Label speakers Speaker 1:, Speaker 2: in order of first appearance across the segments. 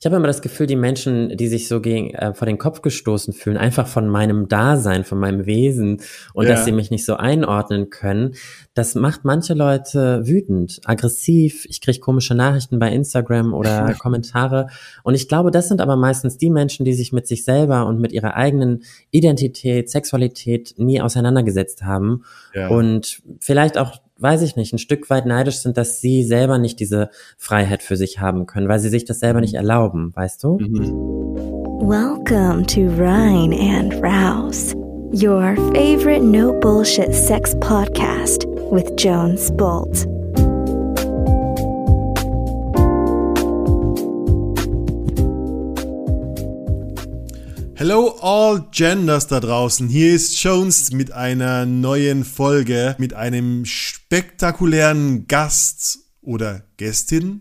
Speaker 1: ich habe immer das Gefühl, die Menschen, die sich so gegen, äh, vor den Kopf gestoßen fühlen, einfach von meinem Dasein, von meinem Wesen und ja. dass sie mich nicht so einordnen können, das macht manche Leute wütend, aggressiv. Ich kriege komische Nachrichten bei Instagram oder Kommentare. Und ich glaube, das sind aber meistens die Menschen, die sich mit sich selber und mit ihrer eigenen Identität, Sexualität nie auseinandergesetzt haben. Ja. Und vielleicht auch weiß ich nicht, ein Stück weit neidisch sind, dass sie selber nicht diese Freiheit für sich haben können, weil sie sich das selber nicht erlauben, weißt du? Mhm.
Speaker 2: Welcome to Rhine and Rouse, your favorite no bullshit sex podcast with Jones Bolt.
Speaker 3: Hello all Genders da draußen. Hier ist Jones mit einer neuen Folge mit einem spektakulären Gast oder Gästin.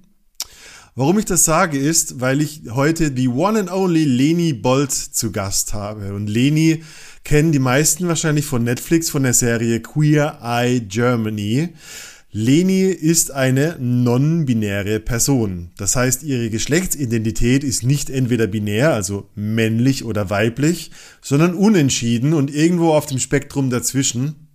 Speaker 3: Warum ich das sage ist, weil ich heute die one and only Leni Bolt zu Gast habe. Und Leni kennen die meisten wahrscheinlich von Netflix von der Serie Queer Eye Germany. Leni ist eine non-binäre Person. Das heißt, ihre Geschlechtsidentität ist nicht entweder binär, also männlich oder weiblich, sondern unentschieden und irgendwo auf dem Spektrum dazwischen.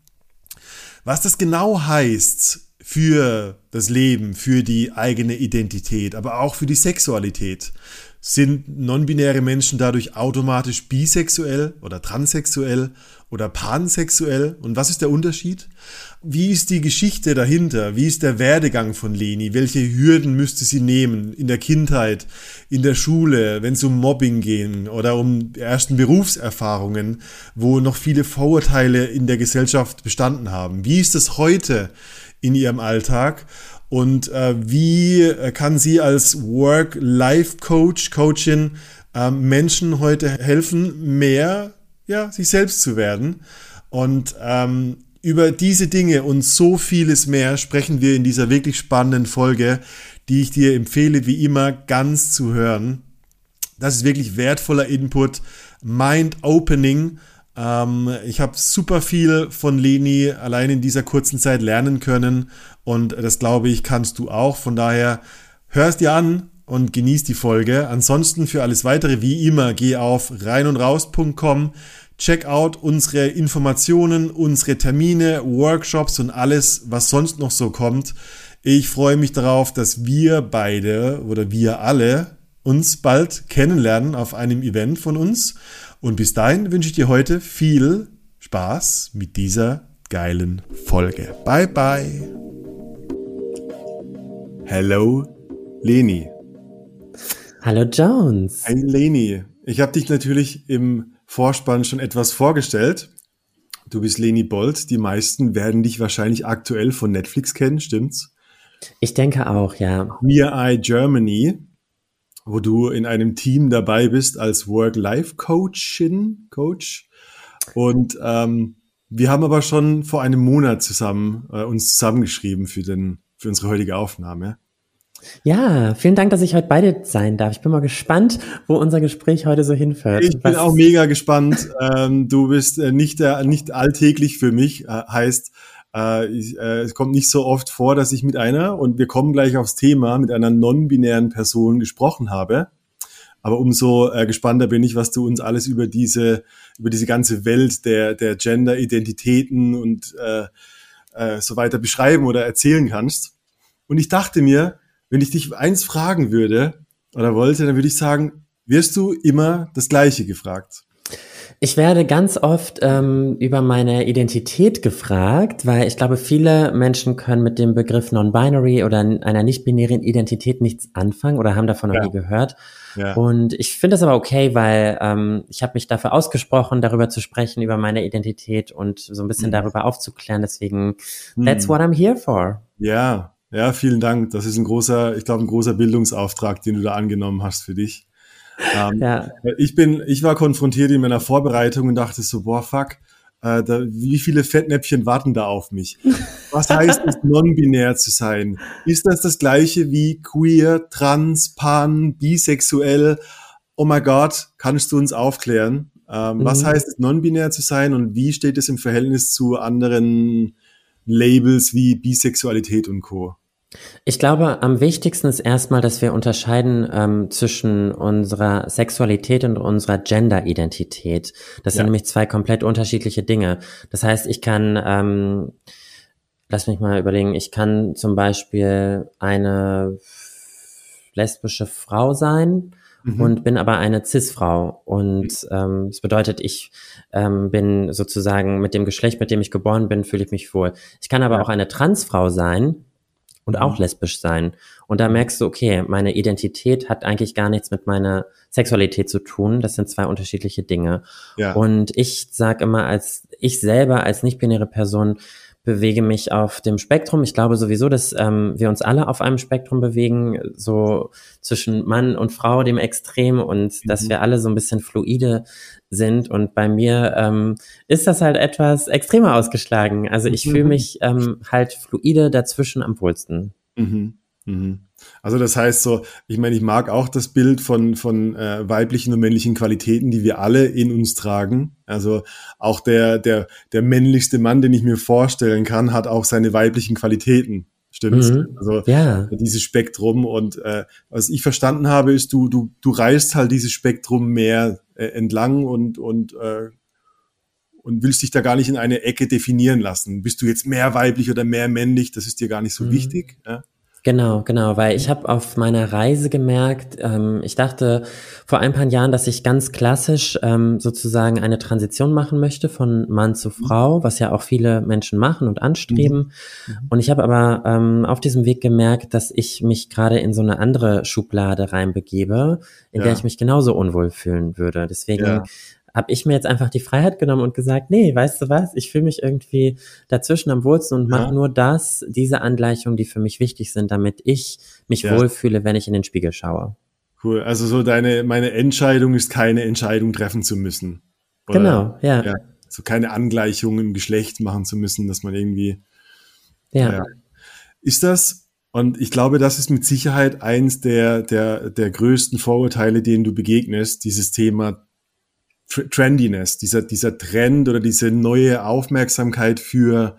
Speaker 3: Was das genau heißt für das Leben, für die eigene Identität, aber auch für die Sexualität, sind non-binäre Menschen dadurch automatisch bisexuell oder transsexuell oder pansexuell? Und was ist der Unterschied? Wie ist die Geschichte dahinter? Wie ist der Werdegang von Leni? Welche Hürden müsste sie nehmen in der Kindheit, in der Schule, wenn es um Mobbing ging oder um ersten Berufserfahrungen, wo noch viele Vorurteile in der Gesellschaft bestanden haben? Wie ist es heute in ihrem Alltag? Und äh, wie kann sie als Work-Life-Coach, Coachin äh, Menschen heute helfen, mehr ja, sich selbst zu werden? Und ähm, über diese Dinge und so vieles mehr sprechen wir in dieser wirklich spannenden Folge, die ich dir empfehle, wie immer ganz zu hören. Das ist wirklich wertvoller Input, mind-opening. Ähm, ich habe super viel von Leni allein in dieser kurzen Zeit lernen können und das glaube ich, kannst du auch. Von daher hörst dir an und genieß die Folge. Ansonsten für alles weitere, wie immer, geh auf reinundraus.com Check out unsere Informationen, unsere Termine, Workshops und alles, was sonst noch so kommt. Ich freue mich darauf, dass wir beide oder wir alle uns bald kennenlernen auf einem Event von uns. Und bis dahin wünsche ich dir heute viel Spaß mit dieser geilen Folge. Bye bye. Hello, Leni.
Speaker 1: Hallo Jones.
Speaker 3: Hey Leni, ich habe dich natürlich im Vorspann schon etwas vorgestellt. Du bist Leni Bolt. Die meisten werden dich wahrscheinlich aktuell von Netflix kennen, stimmt's?
Speaker 1: Ich denke auch, ja.
Speaker 3: Queer Eye Germany, wo du in einem Team dabei bist als Work-Life-Coachin, Coach. Und ähm, wir haben aber schon vor einem Monat zusammen äh, uns zusammengeschrieben für den für unsere heutige Aufnahme.
Speaker 1: Ja, vielen Dank, dass ich heute beide sein darf. Ich bin mal gespannt, wo unser Gespräch heute so hinführt.
Speaker 3: Ich bin auch mega gespannt. Ähm, du bist äh, nicht, äh, nicht alltäglich für mich, äh, heißt, äh, ich, äh, es kommt nicht so oft vor, dass ich mit einer, und wir kommen gleich aufs Thema, mit einer non-binären Person gesprochen habe. Aber umso äh, gespannter bin ich, was du uns alles über diese, über diese ganze Welt der, der Gender-Identitäten und äh, äh, so weiter beschreiben oder erzählen kannst. Und ich dachte mir, wenn ich dich eins fragen würde oder wollte, dann würde ich sagen, wirst du immer das Gleiche gefragt?
Speaker 1: Ich werde ganz oft ähm, über meine Identität gefragt, weil ich glaube, viele Menschen können mit dem Begriff Non-Binary oder einer nicht-binären Identität nichts anfangen oder haben davon noch ja. nie gehört. Ja. Und ich finde das aber okay, weil ähm, ich habe mich dafür ausgesprochen, darüber zu sprechen, über meine Identität und so ein bisschen mhm. darüber aufzuklären. Deswegen, mhm. that's what I'm here for.
Speaker 3: Ja, ja, vielen Dank. Das ist ein großer, ich glaube, ein großer Bildungsauftrag, den du da angenommen hast für dich. Ähm, ja. Ich bin, ich war konfrontiert in meiner Vorbereitung und dachte so, boah, fuck, äh, da, wie viele Fettnäpfchen warten da auf mich? Was heißt es, non-binär zu sein? Ist das das gleiche wie queer, trans, pan, bisexuell? Oh mein Gott, kannst du uns aufklären? Ähm, mhm. Was heißt es, non-binär zu sein und wie steht es im Verhältnis zu anderen Labels wie Bisexualität und Co.?
Speaker 1: Ich glaube, am wichtigsten ist erstmal, dass wir unterscheiden ähm, zwischen unserer Sexualität und unserer Gender-Identität. Das ja. sind nämlich zwei komplett unterschiedliche Dinge. Das heißt, ich kann, ähm, lass mich mal überlegen, ich kann zum Beispiel eine lesbische Frau sein mhm. und bin aber eine Cis-Frau. Und ähm, das bedeutet, ich ähm, bin sozusagen mit dem Geschlecht, mit dem ich geboren bin, fühle ich mich wohl. Ich kann aber ja. auch eine Transfrau sein und auch mhm. lesbisch sein. Und da merkst du, okay, meine Identität hat eigentlich gar nichts mit meiner Sexualität zu tun. Das sind zwei unterschiedliche Dinge. Ja. Und ich sag immer, als ich selber als nicht-binäre Person bewege mich auf dem Spektrum. Ich glaube sowieso, dass ähm, wir uns alle auf einem Spektrum bewegen, so zwischen Mann und Frau, dem Extrem, und mhm. dass wir alle so ein bisschen fluide sind. Und bei mir ähm, ist das halt etwas extremer ausgeschlagen. Also ich mhm. fühle mich ähm, halt fluide dazwischen am wohlsten.
Speaker 3: Mhm. Also das heißt so, ich meine, ich mag auch das Bild von, von äh, weiblichen und männlichen Qualitäten, die wir alle in uns tragen. Also auch der, der, der männlichste Mann, den ich mir vorstellen kann, hat auch seine weiblichen Qualitäten. Stimmt's? Mhm. Also ja. dieses Spektrum und äh, was ich verstanden habe, ist, du, du, du reißt halt dieses Spektrum mehr äh, entlang und, und äh, und willst dich da gar nicht in eine Ecke definieren lassen. Bist du jetzt mehr weiblich oder mehr männlich? Das ist dir gar nicht so mhm. wichtig. Ja?
Speaker 1: Genau, genau, weil ich habe auf meiner Reise gemerkt, ähm, ich dachte vor ein paar Jahren, dass ich ganz klassisch ähm, sozusagen eine Transition machen möchte von Mann zu mhm. Frau, was ja auch viele Menschen machen und anstreben. Mhm. mhm. Und ich habe aber ähm, auf diesem Weg gemerkt, dass ich mich gerade in so eine andere Schublade reinbegebe, in ja. der ich mich genauso unwohl fühlen würde. Deswegen ja habe ich mir jetzt einfach die Freiheit genommen und gesagt, nee, weißt du was, ich fühle mich irgendwie dazwischen am Wurzeln und mache ja. nur das, diese Angleichungen, die für mich wichtig sind, damit ich mich ja. wohlfühle, wenn ich in den Spiegel schaue.
Speaker 3: Cool. Also so deine, meine Entscheidung ist keine Entscheidung treffen zu müssen.
Speaker 1: Oder, genau, ja. ja.
Speaker 3: So keine Angleichung im Geschlecht machen zu müssen, dass man irgendwie.
Speaker 1: Ja. ja.
Speaker 3: Ist das, und ich glaube, das ist mit Sicherheit eins der, der, der größten Vorurteile, denen du begegnest, dieses Thema Trendiness, dieser, dieser Trend oder diese neue Aufmerksamkeit für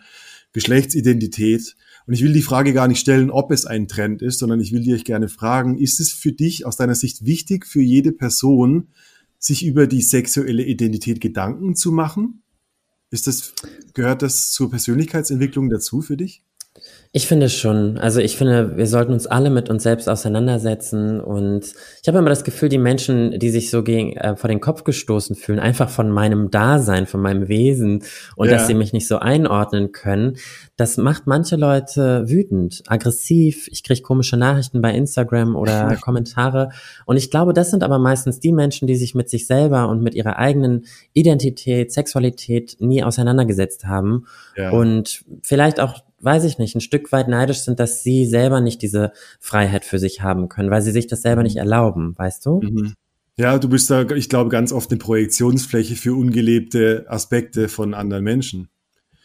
Speaker 3: Geschlechtsidentität. Und ich will die Frage gar nicht stellen, ob es ein Trend ist, sondern ich will dir gerne fragen, ist es für dich aus deiner Sicht wichtig für jede Person, sich über die sexuelle Identität Gedanken zu machen? Ist das, gehört das zur Persönlichkeitsentwicklung dazu für dich?
Speaker 1: Ich finde schon. Also ich finde, wir sollten uns alle mit uns selbst auseinandersetzen. Und ich habe immer das Gefühl, die Menschen, die sich so gegen, äh, vor den Kopf gestoßen fühlen, einfach von meinem Dasein, von meinem Wesen und ja. dass sie mich nicht so einordnen können, das macht manche Leute wütend, aggressiv. Ich kriege komische Nachrichten bei Instagram oder Kommentare. Und ich glaube, das sind aber meistens die Menschen, die sich mit sich selber und mit ihrer eigenen Identität, Sexualität nie auseinandergesetzt haben. Ja. Und vielleicht auch weiß ich nicht, ein Stück weit neidisch sind, dass sie selber nicht diese Freiheit für sich haben können, weil sie sich das selber nicht erlauben, weißt du? Mhm.
Speaker 3: Ja, du bist da, ich glaube, ganz oft eine Projektionsfläche für ungelebte Aspekte von anderen Menschen.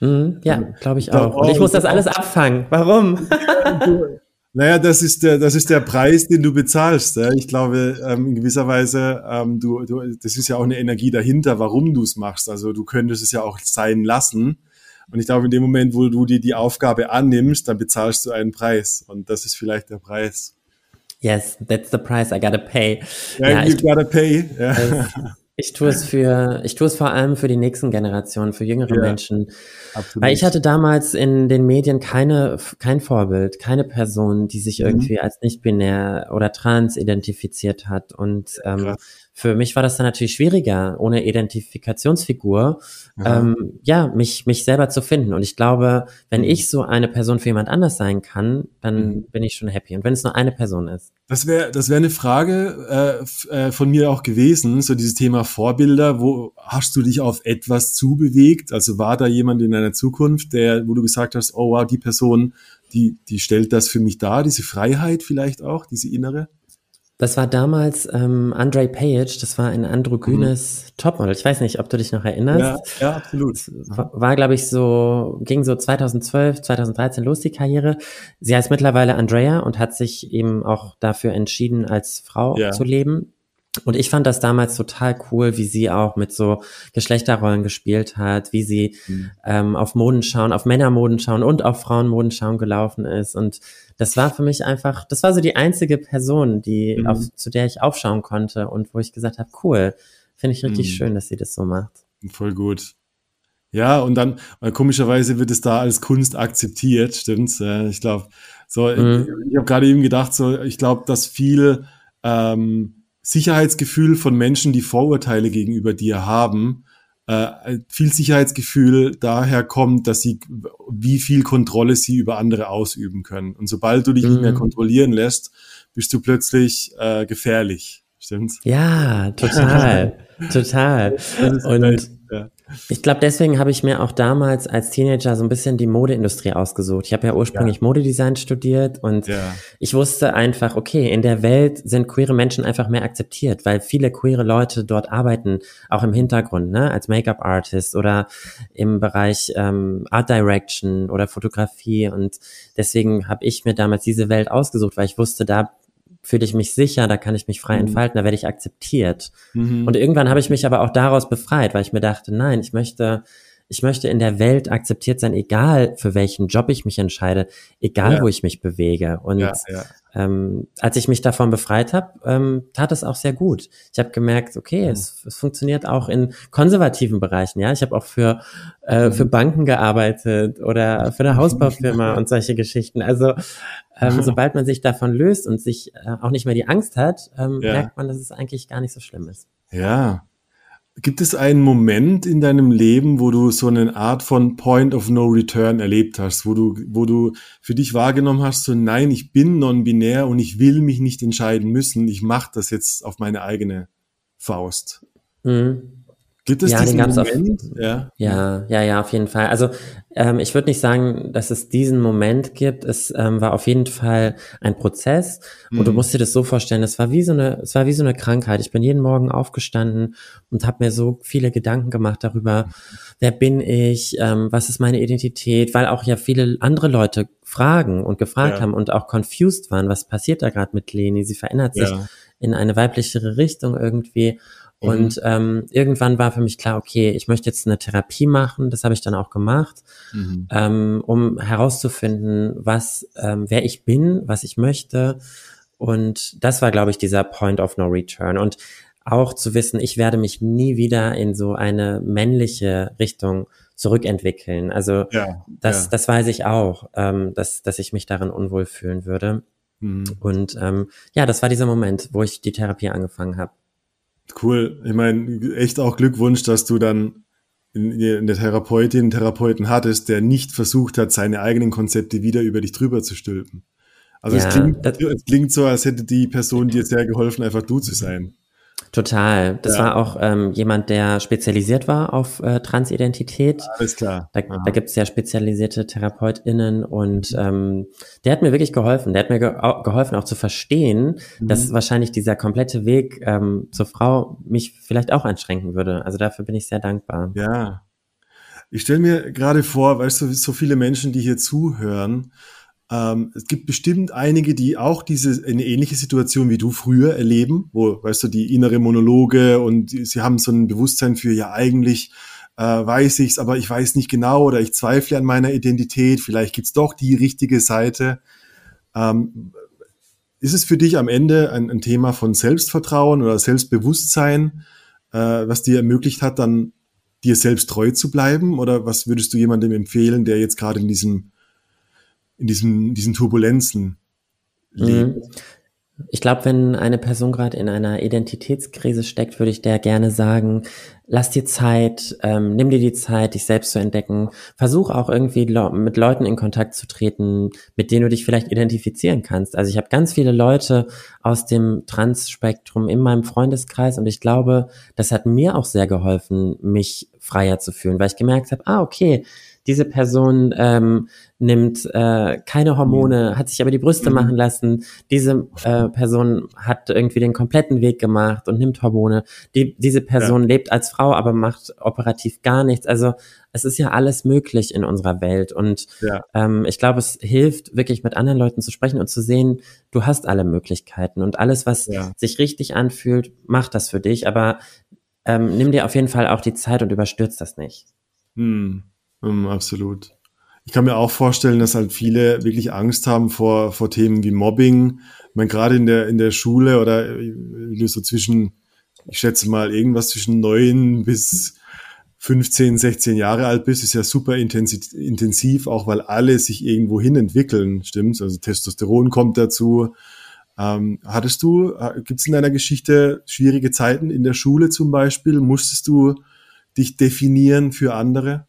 Speaker 1: Mhm, ja, glaube ich auch. Und ich muss das alles abfangen. Warum?
Speaker 3: Naja, das ist der, das ist der Preis, den du bezahlst. Ja? Ich glaube, ähm, in gewisser Weise, ähm, du, du, das ist ja auch eine Energie dahinter, warum du es machst. Also du könntest es ja auch sein lassen. Und ich glaube, in dem Moment, wo du dir die Aufgabe annimmst, dann bezahlst du einen Preis. Und das ist vielleicht der Preis.
Speaker 1: Yes, that's the price I gotta pay.
Speaker 3: Yeah, ja, you ich, gotta pay.
Speaker 1: Ja. Ich tue es für, ich tue es vor allem für die nächsten Generationen, für jüngere ja, Menschen. Absolut. Weil ich hatte damals in den Medien keine, kein Vorbild, keine Person, die sich mhm. irgendwie als nicht binär oder trans identifiziert hat. Und ähm, für mich war das dann natürlich schwieriger, ohne Identifikationsfigur, ähm, ja, mich, mich selber zu finden. Und ich glaube, wenn ich so eine Person für jemand anders sein kann, dann mhm. bin ich schon happy. Und wenn es nur eine Person ist.
Speaker 3: Das wäre das wäre eine Frage äh, äh, von mir auch gewesen, so dieses Thema Vorbilder. Wo hast du dich auf etwas zubewegt? Also war da jemand in deiner Zukunft, der, wo du gesagt hast, oh wow, die Person, die, die stellt das für mich dar, diese Freiheit vielleicht auch, diese innere?
Speaker 1: Das war damals ähm, Andre Page, das war ein androgynes mhm. Topmodel. Ich weiß nicht, ob du dich noch erinnerst.
Speaker 3: Ja, ja absolut.
Speaker 1: War, war glaube ich, so, ging so 2012, 2013 los, die Karriere. Sie heißt mittlerweile Andrea und hat sich eben auch dafür entschieden, als Frau ja. zu leben. Und ich fand das damals total cool, wie sie auch mit so Geschlechterrollen gespielt hat, wie sie mhm. ähm, auf Modenschauen, auf Männermodenschauen und auf Frauenmodenschauen gelaufen ist. Und das war für mich einfach, das war so die einzige Person, die mhm. auf, zu der ich aufschauen konnte und wo ich gesagt habe, cool, finde ich richtig mhm. schön, dass sie das so macht.
Speaker 3: Voll gut. Ja, und dann, komischerweise wird es da als Kunst akzeptiert, stimmt's? Ich glaube, so, mhm. ich, ich habe gerade eben gedacht, so, ich glaube, dass viel ähm, Sicherheitsgefühl von Menschen, die Vorurteile gegenüber dir haben, äh, viel Sicherheitsgefühl daher kommt, dass sie, wie viel Kontrolle sie über andere ausüben können. Und sobald du dich mhm. nicht mehr mhm. kontrollieren lässt, bist du plötzlich äh, gefährlich. Stimmt's?
Speaker 1: Ja, total, total. Und. Ich glaube, deswegen habe ich mir auch damals als Teenager so ein bisschen die Modeindustrie ausgesucht. Ich habe ja ursprünglich ja. Modedesign studiert und ja. ich wusste einfach, okay, in der Welt sind queere Menschen einfach mehr akzeptiert, weil viele queere Leute dort arbeiten, auch im Hintergrund, ne, als Make-up-Artist oder im Bereich ähm, Art Direction oder Fotografie und deswegen habe ich mir damals diese Welt ausgesucht, weil ich wusste, da fühle ich mich sicher, da kann ich mich frei mhm. entfalten, da werde ich akzeptiert. Mhm. Und irgendwann habe ich mich aber auch daraus befreit, weil ich mir dachte, nein, ich möchte, ich möchte in der Welt akzeptiert sein, egal für welchen Job ich mich entscheide, egal ja. wo ich mich bewege. Und ja, ja. Ähm, als ich mich davon befreit habe, ähm, tat es auch sehr gut. Ich habe gemerkt, okay, mhm. es, es, funktioniert auch in konservativen Bereichen. Ja, ich habe auch für äh, mhm. für Banken gearbeitet oder für eine Hausbaufirma und solche Geschichten. Also ähm, sobald man sich davon löst und sich äh, auch nicht mehr die Angst hat, ähm, merkt man, dass es eigentlich gar nicht so schlimm ist.
Speaker 3: Ja. Gibt es einen Moment in deinem Leben, wo du so eine Art von Point of No Return erlebt hast, wo du, wo du für dich wahrgenommen hast, so nein, ich bin non-binär und ich will mich nicht entscheiden müssen, ich mache das jetzt auf meine eigene Faust? Mhm.
Speaker 1: Gibt es ja, diesen den Moment? Auf, ja. ja, ja, ja, auf jeden Fall. Also ähm, ich würde nicht sagen, dass es diesen Moment gibt. Es ähm, war auf jeden Fall ein Prozess mhm. und du mhm. musst dir das so vorstellen. Es war wie so eine, es war wie so eine Krankheit. Ich bin jeden Morgen aufgestanden und habe mir so viele Gedanken gemacht darüber, wer bin ich, ähm, was ist meine Identität, weil auch ja viele andere Leute fragen und gefragt ja. haben und auch confused waren, was passiert da gerade mit Leni? Sie verändert sich ja. in eine weiblichere Richtung irgendwie. Mhm. Und ähm, irgendwann war für mich klar, okay, ich möchte jetzt eine Therapie machen. Das habe ich dann auch gemacht, mhm. ähm, um herauszufinden, was, ähm, wer ich bin, was ich möchte. Und das war, glaube ich, dieser Point of No Return. Und auch zu wissen, ich werde mich nie wieder in so eine männliche Richtung zurückentwickeln. Also ja, das, ja. das weiß ich auch, ähm, dass, dass ich mich darin unwohl fühlen würde. Mhm. Und ähm, ja, das war dieser Moment, wo ich die Therapie angefangen habe.
Speaker 3: Cool. Ich meine, echt auch Glückwunsch, dass du dann in, der Therapeutin einen Therapeuten hattest, der nicht versucht hat, seine eigenen Konzepte wieder über dich drüber zu stülpen. Also ja, es, klingt, es klingt so, als hätte die Person dir sehr geholfen, einfach du zu sein.
Speaker 1: Total. Das ja. war auch ähm, jemand, der spezialisiert war auf äh, Transidentität.
Speaker 3: Alles klar.
Speaker 1: Da, da gibt es ja spezialisierte TherapeutInnen und ähm, der hat mir wirklich geholfen. Der hat mir ge geholfen, auch zu verstehen, mhm. dass wahrscheinlich dieser komplette Weg ähm, zur Frau mich vielleicht auch einschränken würde. Also dafür bin ich sehr dankbar.
Speaker 3: Ja. Ich stelle mir gerade vor, weißt du, so viele Menschen, die hier zuhören, ähm, es gibt bestimmt einige, die auch diese eine ähnliche Situation wie du früher erleben, wo, weißt du, die innere Monologe und sie haben so ein Bewusstsein für, ja, eigentlich äh, weiß ich's, aber ich weiß nicht genau oder ich zweifle an meiner Identität, vielleicht gibt's doch die richtige Seite. Ähm, ist es für dich am Ende ein, ein Thema von Selbstvertrauen oder Selbstbewusstsein, äh, was dir ermöglicht hat, dann dir selbst treu zu bleiben? Oder was würdest du jemandem empfehlen, der jetzt gerade in diesem in diesem, diesen Turbulenzen lebt. Mhm.
Speaker 1: Ich glaube, wenn eine Person gerade in einer Identitätskrise steckt, würde ich der gerne sagen, lass dir Zeit, ähm, nimm dir die Zeit, dich selbst zu entdecken. Versuch auch irgendwie mit Leuten in Kontakt zu treten, mit denen du dich vielleicht identifizieren kannst. Also ich habe ganz viele Leute aus dem Trans-Spektrum in meinem Freundeskreis und ich glaube, das hat mir auch sehr geholfen, mich freier zu fühlen, weil ich gemerkt habe, ah, okay, diese Person ähm, nimmt äh, keine Hormone, hat sich aber die Brüste mhm. machen lassen, diese äh, Person hat irgendwie den kompletten Weg gemacht und nimmt Hormone, die, diese Person ja. lebt als Frau Frau, aber macht operativ gar nichts. Also es ist ja alles möglich in unserer Welt. Und ja. ähm, ich glaube, es hilft wirklich mit anderen Leuten zu sprechen und zu sehen, du hast alle Möglichkeiten und alles, was ja. sich richtig anfühlt, macht das für dich. Aber ähm, nimm dir auf jeden Fall auch die Zeit und überstürzt das nicht.
Speaker 3: Hm, hm, absolut. Ich kann mir auch vorstellen, dass halt viele wirklich Angst haben vor, vor Themen wie Mobbing. Ich meine, gerade in der, in der Schule oder äh, so zwischen, ich schätze mal, irgendwas zwischen neun bis 15, 16 Jahre alt bist, ist ja super intensiv, auch weil alle sich irgendwo hin entwickeln, stimmt's? Also Testosteron kommt dazu. Ähm, hattest du, äh, gibt es in deiner Geschichte schwierige Zeiten in der Schule zum Beispiel? Musstest du dich definieren für andere?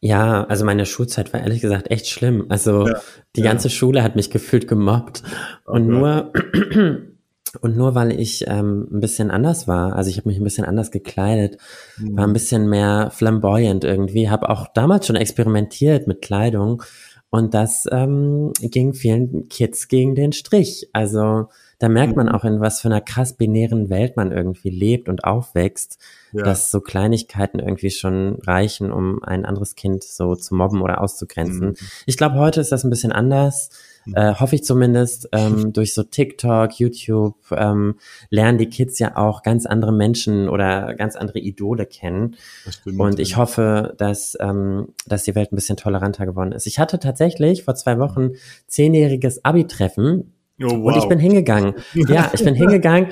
Speaker 1: Ja, also meine Schulzeit war ehrlich gesagt echt schlimm. Also ja, die ganze ja. Schule hat mich gefühlt gemobbt. Und okay. nur und nur weil ich ähm, ein bisschen anders war, also ich habe mich ein bisschen anders gekleidet, mhm. war ein bisschen mehr flamboyant irgendwie, habe auch damals schon experimentiert mit Kleidung und das ähm, ging vielen Kids gegen den Strich. Also da merkt man mhm. auch, in was für einer krass binären Welt man irgendwie lebt und aufwächst, ja. dass so Kleinigkeiten irgendwie schon reichen, um ein anderes Kind so zu mobben oder auszugrenzen. Mhm. Ich glaube, heute ist das ein bisschen anders. Mhm. Äh, hoffe ich zumindest, ähm, durch so TikTok, YouTube ähm, lernen die Kids ja auch ganz andere Menschen oder ganz andere Idole kennen. Und ich hoffe, dass, ähm, dass die Welt ein bisschen toleranter geworden ist. Ich hatte tatsächlich vor zwei Wochen zehnjähriges Abi-Treffen Oh, wow. Und ich bin hingegangen. Ja, ich bin hingegangen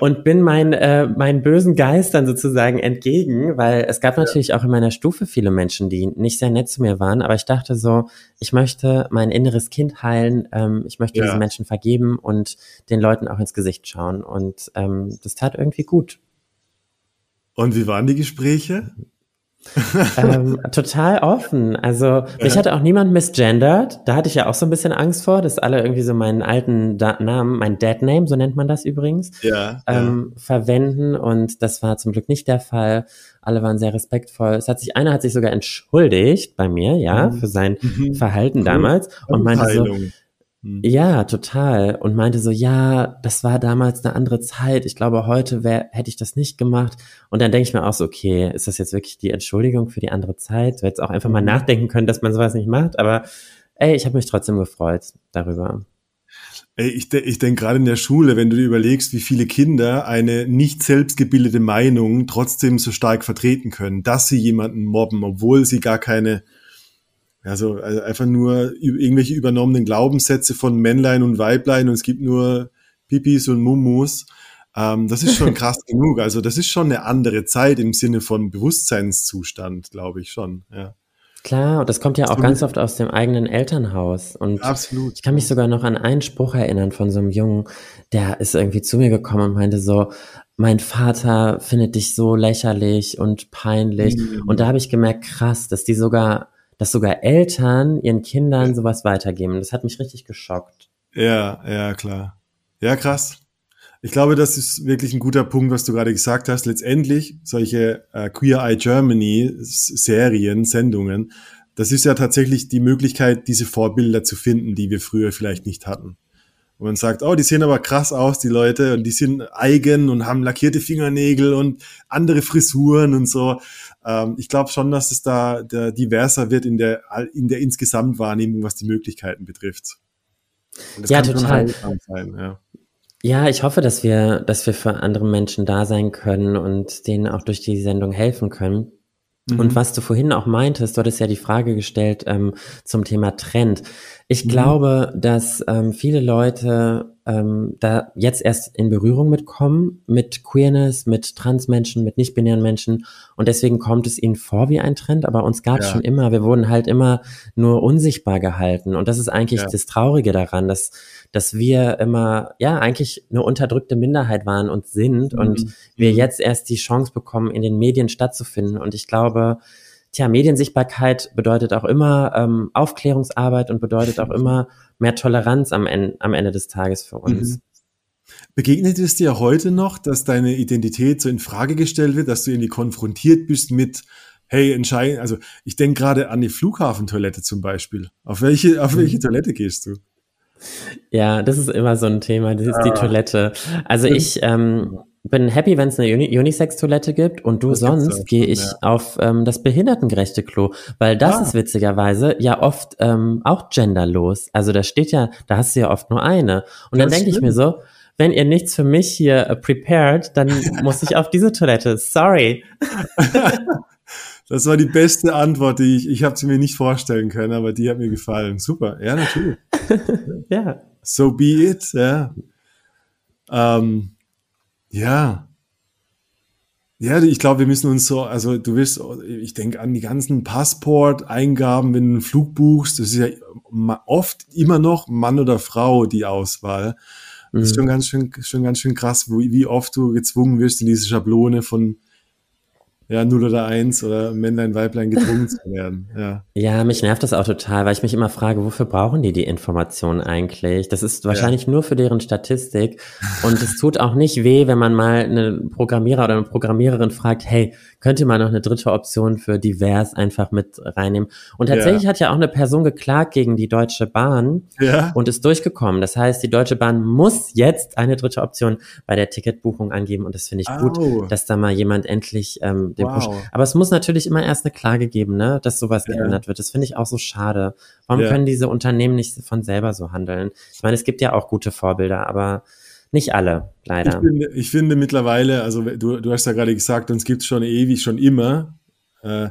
Speaker 1: und bin mein, äh, meinen bösen Geistern sozusagen entgegen, weil es gab natürlich auch in meiner Stufe viele Menschen, die nicht sehr nett zu mir waren, aber ich dachte so, ich möchte mein inneres Kind heilen, ähm, ich möchte ja. diesen Menschen vergeben und den Leuten auch ins Gesicht schauen und ähm, das tat irgendwie gut.
Speaker 3: Und wie waren die Gespräche?
Speaker 1: ähm, total offen. Also mich hatte auch niemand misgendert. Da hatte ich ja auch so ein bisschen Angst vor, dass alle irgendwie so meinen alten da Namen, mein Dead Name, so nennt man das übrigens, ja, ähm, ja. verwenden. Und das war zum Glück nicht der Fall. Alle waren sehr respektvoll. Es hat sich einer hat sich sogar entschuldigt bei mir, ja, mhm. für sein mhm. Verhalten cool. damals und meinte so, hm. Ja, total. Und meinte so, ja, das war damals eine andere Zeit. Ich glaube, heute wär, hätte ich das nicht gemacht. Und dann denke ich mir auch so, okay, ist das jetzt wirklich die Entschuldigung für die andere Zeit? Du hättest auch einfach mal mhm. nachdenken können, dass man sowas nicht macht. Aber ey, ich habe mich trotzdem gefreut darüber.
Speaker 3: Ey, ich, de ich denke gerade in der Schule, wenn du dir überlegst, wie viele Kinder eine nicht selbstgebildete Meinung trotzdem so stark vertreten können, dass sie jemanden mobben, obwohl sie gar keine also, also einfach nur irgendwelche übernommenen Glaubenssätze von Männlein und Weiblein und es gibt nur Pipis und Mumus. Ähm, das ist schon krass genug. Also das ist schon eine andere Zeit im Sinne von Bewusstseinszustand, glaube ich schon. Ja.
Speaker 1: Klar, und das kommt ja auch ganz oft aus dem eigenen Elternhaus. Und Absolut. ich kann mich sogar noch an einen Spruch erinnern von so einem Jungen, der ist irgendwie zu mir gekommen und meinte so, mein Vater findet dich so lächerlich und peinlich. Mhm. Und da habe ich gemerkt, krass, dass die sogar dass sogar Eltern ihren Kindern sowas weitergeben. Das hat mich richtig geschockt.
Speaker 3: Ja, ja, klar. Ja, krass. Ich glaube, das ist wirklich ein guter Punkt, was du gerade gesagt hast. Letztendlich solche äh, Queer Eye Germany Serien, Sendungen, das ist ja tatsächlich die Möglichkeit, diese Vorbilder zu finden, die wir früher vielleicht nicht hatten. Und man sagt, oh, die sehen aber krass aus, die Leute, und die sind eigen und haben lackierte Fingernägel und andere Frisuren und so. Ähm, ich glaube schon, dass es da der diverser wird in der, in der Insgesamtwahrnehmung, was die Möglichkeiten betrifft.
Speaker 1: ja, total. Sein, ja. Ja, ich hoffe, dass wir, dass wir für andere Menschen da sein können und denen auch durch die Sendung helfen können. Mhm. Und was du vorhin auch meintest, du hattest ja die Frage gestellt ähm, zum Thema Trend. Ich mhm. glaube, dass ähm, viele Leute ähm, da jetzt erst in Berührung mitkommen mit Queerness, mit Transmenschen, mit nicht-binären Menschen und deswegen kommt es ihnen vor wie ein Trend, aber uns gab es ja. schon immer. Wir wurden halt immer nur unsichtbar gehalten und das ist eigentlich ja. das Traurige daran, dass dass wir immer ja eigentlich eine unterdrückte Minderheit waren und sind mhm. und wir mhm. jetzt erst die Chance bekommen, in den Medien stattzufinden und ich glaube, Tja, Mediensichtbarkeit bedeutet auch immer ähm, Aufklärungsarbeit und bedeutet auch immer mehr Toleranz am, en am Ende des Tages für uns. Mhm.
Speaker 3: Begegnet es dir heute noch, dass deine Identität so in Frage gestellt wird, dass du irgendwie konfrontiert bist mit, hey, entscheiden, also ich denke gerade an die Flughafentoilette zum Beispiel. Auf welche, auf welche mhm. Toilette gehst du?
Speaker 1: Ja, das ist immer so ein Thema, das ist ah. die Toilette. Also ich, ähm, bin happy, wenn es eine Uni Unisex-Toilette gibt und du
Speaker 3: Das
Speaker 1: sonst gehe ich
Speaker 3: ja.
Speaker 1: auf ähm, das behindertengerechte Klo, weil das
Speaker 3: Ah.
Speaker 1: ist witzigerweise ja oft ähm, auch genderlos. Also da steht ja, da hast du ja oft nur eine. Und dann
Speaker 3: Das
Speaker 1: denke ich mir so, wenn ihr nichts für mich hier äh, prepared, dann muss ich auf diese Toilette. Sorry.
Speaker 3: Das war die beste Antwort, die ich, ich habe sie mir nicht vorstellen können, aber die hat mir gefallen. Super, ja, natürlich.
Speaker 1: Ja.
Speaker 3: So be it, ja. Ähm, ja. Ja, ich glaube, wir müssen uns so, also du wirst, ich denke an die ganzen Passport-Eingaben, wenn du einen Flug buchst, das ist ja oft immer noch Mann oder Frau die Auswahl. Das ist
Speaker 1: Mhm.
Speaker 3: schon ganz schön, schon ganz schön krass, wie oft du gezwungen wirst, in diese Schablone von ja, 0 oder 1 oder Männlein, Weiblein gedrungen zu werden. Ja.
Speaker 1: Ja, mich nervt das auch total, weil ich mich immer frage, wofür brauchen die die Informationen eigentlich? Das ist wahrscheinlich nur für deren Statistik und es tut auch nicht weh, wenn man mal einen Programmierer oder eine Programmiererin fragt, hey, könnt ihr mal noch eine dritte Option für divers einfach mit reinnehmen? Und tatsächlich hat ja auch eine Person geklagt gegen die Deutsche Bahn
Speaker 3: Ja.
Speaker 1: und ist durchgekommen. Das heißt, die Deutsche Bahn muss jetzt eine dritte Option bei der Ticketbuchung angeben und das finde ich gut,
Speaker 3: Au.
Speaker 1: dass da mal jemand endlich ähm, den
Speaker 3: Wow.
Speaker 1: Push. Aber es muss natürlich immer erst eine Klage geben, ne, dass sowas
Speaker 3: Ja.
Speaker 1: geändert wird. Das finde ich auch so schade. Warum
Speaker 3: Ja.
Speaker 1: können diese Unternehmen nicht von selber so handeln? Ich meine, es gibt ja auch gute Vorbilder, aber nicht alle,
Speaker 3: Ich
Speaker 1: leider.
Speaker 3: finde, ich finde mittlerweile, also du, du hast ja gerade gesagt, uns gibt es schon ewig, schon immer. Äh,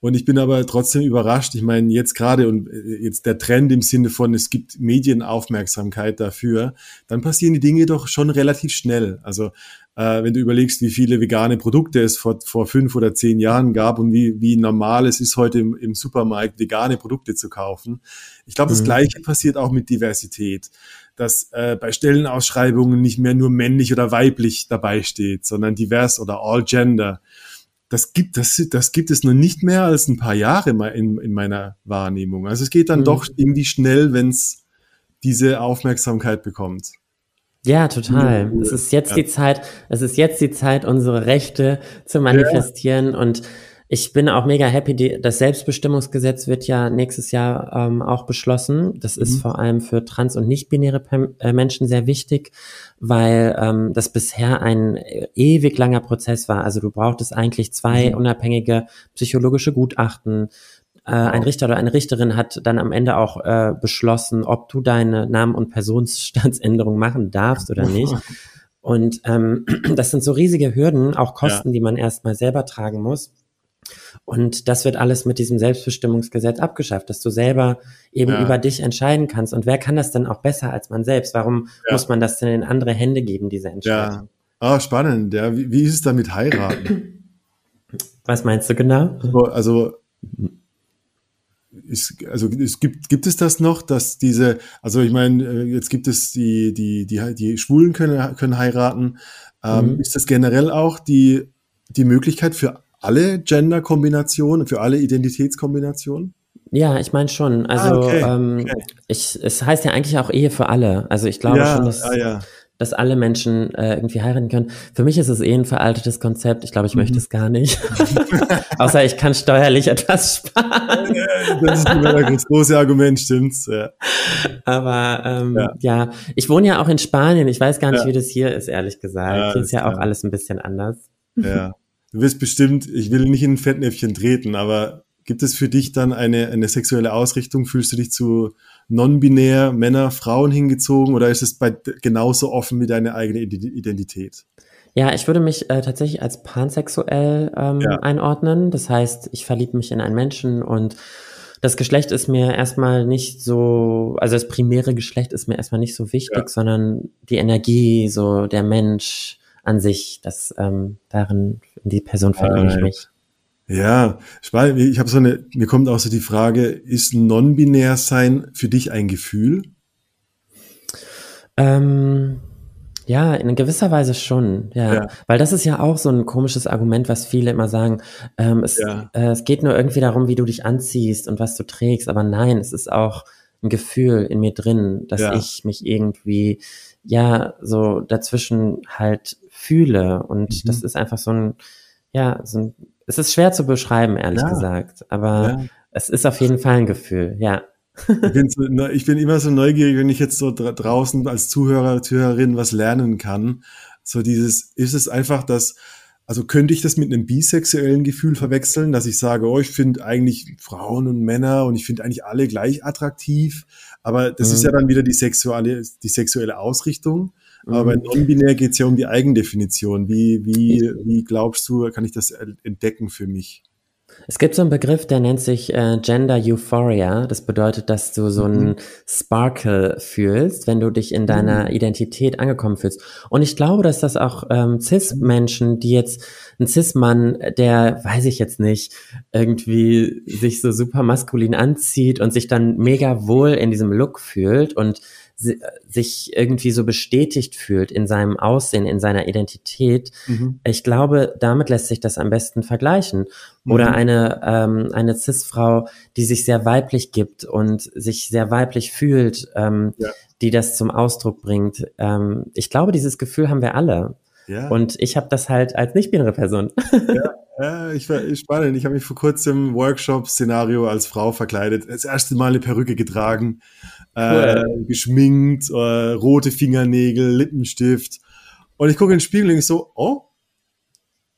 Speaker 3: und ich bin aber trotzdem überrascht. Ich meine, jetzt gerade und äh, jetzt der Trend im Sinne von, es gibt Medienaufmerksamkeit dafür, dann passieren die Dinge doch schon relativ schnell. Also äh, wenn du überlegst, wie viele vegane Produkte es vor, vor fünf oder zehn Jahren gab und wie, wie normal es ist, heute im, im Supermarkt vegane Produkte zu kaufen. Ich glaube, das
Speaker 1: Mhm.
Speaker 3: Gleiche passiert auch mit Diversität dass äh, bei Stellenausschreibungen nicht mehr nur männlich oder weiblich dabei steht, sondern divers oder all gender. Das gibt, das, das gibt es noch nicht mehr als ein paar Jahre in, in meiner Wahrnehmung. Also es geht dann
Speaker 1: Mhm.
Speaker 3: doch irgendwie schnell, wenn es diese Aufmerksamkeit bekommt.
Speaker 1: Ja, total. Es ist jetzt
Speaker 3: Ja.
Speaker 1: die Zeit, es ist jetzt die Zeit, unsere Rechte zu manifestieren und ich bin auch mega happy, die, das Selbstbestimmungsgesetz wird ja nächstes Jahr ähm, auch beschlossen. Das ist
Speaker 3: Mhm.
Speaker 1: vor allem für trans- und nicht-binäre äh, Menschen sehr wichtig, weil ähm, das bisher ein äh, ewig langer Prozess war. Also du brauchtest eigentlich zwei
Speaker 3: Mhm.
Speaker 1: unabhängige psychologische Gutachten. Äh, ein Richter oder eine Richterin hat dann am Ende auch äh, beschlossen, ob du deine Namen- und Personenstandsänderung machen darfst oder nicht. Und ähm, das sind so riesige Hürden, auch Kosten, die man erstmal selber tragen muss. Und das wird alles mit diesem Selbstbestimmungsgesetz abgeschafft, dass du selber eben
Speaker 3: Ja.
Speaker 1: über dich entscheiden kannst. Und wer kann das denn auch besser als man selbst? Warum
Speaker 3: Ja.
Speaker 1: muss man das denn in andere Hände geben, diese Entscheidung?
Speaker 3: Ja. Ah, spannend. Ja. Wie, wie ist es da mit heiraten?
Speaker 1: Was meinst du genau?
Speaker 3: So, Also, ist, also es gibt, gibt es das noch, dass diese, also ich meine, äh, jetzt gibt es die, die, die, die Schwulen können, können heiraten. Ähm,
Speaker 1: Mhm.
Speaker 3: Ist das generell auch die, die Möglichkeit für alle Gender-Kombinationen, für alle Identitätskombinationen?
Speaker 1: Ja, ich meine schon. Also
Speaker 3: Ah, okay,
Speaker 1: ähm,
Speaker 3: okay.
Speaker 1: ich, es heißt ja eigentlich auch Ehe für alle. Also ich glaube schon, dass,
Speaker 3: ah, ja.
Speaker 1: Dass alle Menschen äh, irgendwie heiraten können. Für mich ist es eh ein veraltetes Konzept. Ich glaube, ich möchte
Speaker 3: Mhm.
Speaker 1: es gar nicht. Außer ich kann steuerlich etwas sparen.
Speaker 3: Das ist immer das große Argument, stimmt's? Ja.
Speaker 1: Aber ähm,
Speaker 3: Ja.
Speaker 1: ja. ich wohne ja auch in Spanien. Ich weiß gar nicht,
Speaker 3: Ja.
Speaker 1: wie das hier ist, ehrlich gesagt. Hier ist ja auch alles ein bisschen anders.
Speaker 3: Ja. Du wirst bestimmt, ich will nicht in ein Fettnäpfchen treten, aber gibt es für dich dann eine, eine sexuelle Ausrichtung? Fühlst du dich zu non-binär Männer, Frauen hingezogen oder ist es bei genauso offen wie deine eigene Ide- Identität?
Speaker 1: Ja, ich würde mich äh, tatsächlich als pansexuell ähm,
Speaker 3: Ja.
Speaker 1: einordnen. Das heißt, ich verliebe mich in einen Menschen und das Geschlecht ist mir erstmal nicht so, also das primäre Geschlecht ist mir erstmal nicht so wichtig,
Speaker 3: Ja.
Speaker 1: sondern die Energie, so der Mensch an sich, das ähm, darin, in die Person verliebe ich
Speaker 3: Right.
Speaker 1: mich.
Speaker 3: Ja, spannend. Ich habe so eine, mir kommt auch so die Frage, ist non-binär sein für dich ein Gefühl?
Speaker 1: Ähm, ja, in gewisser Weise schon, ja.
Speaker 3: Ja.
Speaker 1: Weil das ist ja auch so ein komisches Argument, was viele immer sagen. Ähm, es,
Speaker 3: Ja.
Speaker 1: äh, es geht nur irgendwie darum, wie du dich anziehst und was du trägst. Aber nein, es ist auch ein Gefühl in mir drin, dass
Speaker 3: Ja.
Speaker 1: ich mich irgendwie, ja, so dazwischen halt fühle. Und
Speaker 3: Mhm.
Speaker 1: das ist einfach so ein, ja, so ein, es ist schwer zu beschreiben, ehrlich
Speaker 3: Ja.
Speaker 1: gesagt. Aber
Speaker 3: Ja.
Speaker 1: es ist auf jeden Fall ein Gefühl, ja.
Speaker 3: Ich bin, so, ich bin immer so neugierig, wenn ich jetzt so dra draußen als Zuhörer, Zuhörerin was lernen kann. So dieses, ist es einfach das, also könnte ich das mit einem bisexuellen Gefühl verwechseln, dass ich sage, oh, ich finde eigentlich Frauen und Männer und ich finde eigentlich alle gleich attraktiv, aber das mhm. ist ja dann wieder die sexuelle, die sexuelle Ausrichtung. Mhm. Aber bei non-binär geht es ja um die Eigendefinition. Wie, wie, wie glaubst du, kann ich das entdecken für mich?
Speaker 1: Es gibt so einen Begriff, der nennt sich äh, Gender Euphoria. Das bedeutet, dass du so einen mhm. Sparkle fühlst, wenn du dich in deiner mhm. Identität angekommen fühlst. Und ich glaube, dass das auch ähm, Cis-Menschen, die jetzt ein Cis-Mann, der, weiß ich jetzt nicht, irgendwie sich so super maskulin anzieht und sich dann mega wohl in diesem Look fühlt und sich irgendwie so bestätigt fühlt in seinem Aussehen, in seiner Identität. Mhm. Ich glaube, damit lässt sich das am besten vergleichen. Oder mhm. eine, ähm, eine Cis-Frau, die sich sehr weiblich gibt und sich sehr weiblich fühlt, ähm, ja. die das zum Ausdruck bringt. Ähm, ich glaube, dieses Gefühl haben wir alle. Ja. Und ich habe das halt als nicht-binäre Person.
Speaker 3: Ja, ja, ich war spannend. Ich habe mich vor kurzem im Workshop-Szenario als Frau verkleidet, das erste Mal eine Perücke getragen, äh, cool. äh, geschminkt, äh, rote Fingernägel, Lippenstift. Und ich gucke in den Spiegel und ich so, oh,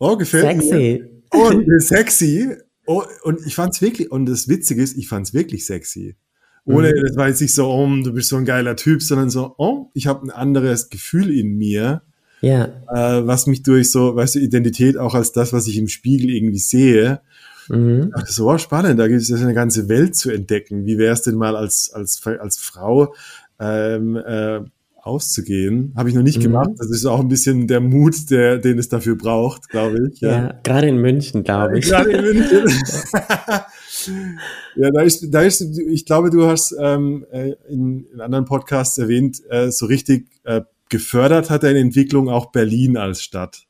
Speaker 3: oh, gefällt
Speaker 1: sexy.
Speaker 3: mir. Oh, sexy. Oh, und ich fand's wirklich, und das Witzige ist, ich fand's wirklich sexy. Ohne, mhm. das war jetzt nicht so, oh, du bist so ein geiler Typ, sondern so, oh, ich habe ein anderes Gefühl in mir
Speaker 1: ja.
Speaker 3: Äh, was mich durch so, weißt du, Identität auch als das, was ich im Spiegel irgendwie sehe. Mhm. Ach, so war spannend, da gibt es eine ganze Welt zu entdecken. Wie wäre es denn mal als, als, als Frau ähm, äh, auszugehen? Habe ich noch nicht mhm. gemacht. Das ist auch ein bisschen der Mut, der, den es dafür braucht, glaube ich.
Speaker 1: Ja, ja gerade in München, glaube ich.
Speaker 3: Ja, gerade in München. ja, da ist, da ist, ich glaube, du hast ähm, äh, in, in anderen Podcasts erwähnt, äh, so richtig äh, gefördert hat deine Entwicklung auch Berlin als Stadt.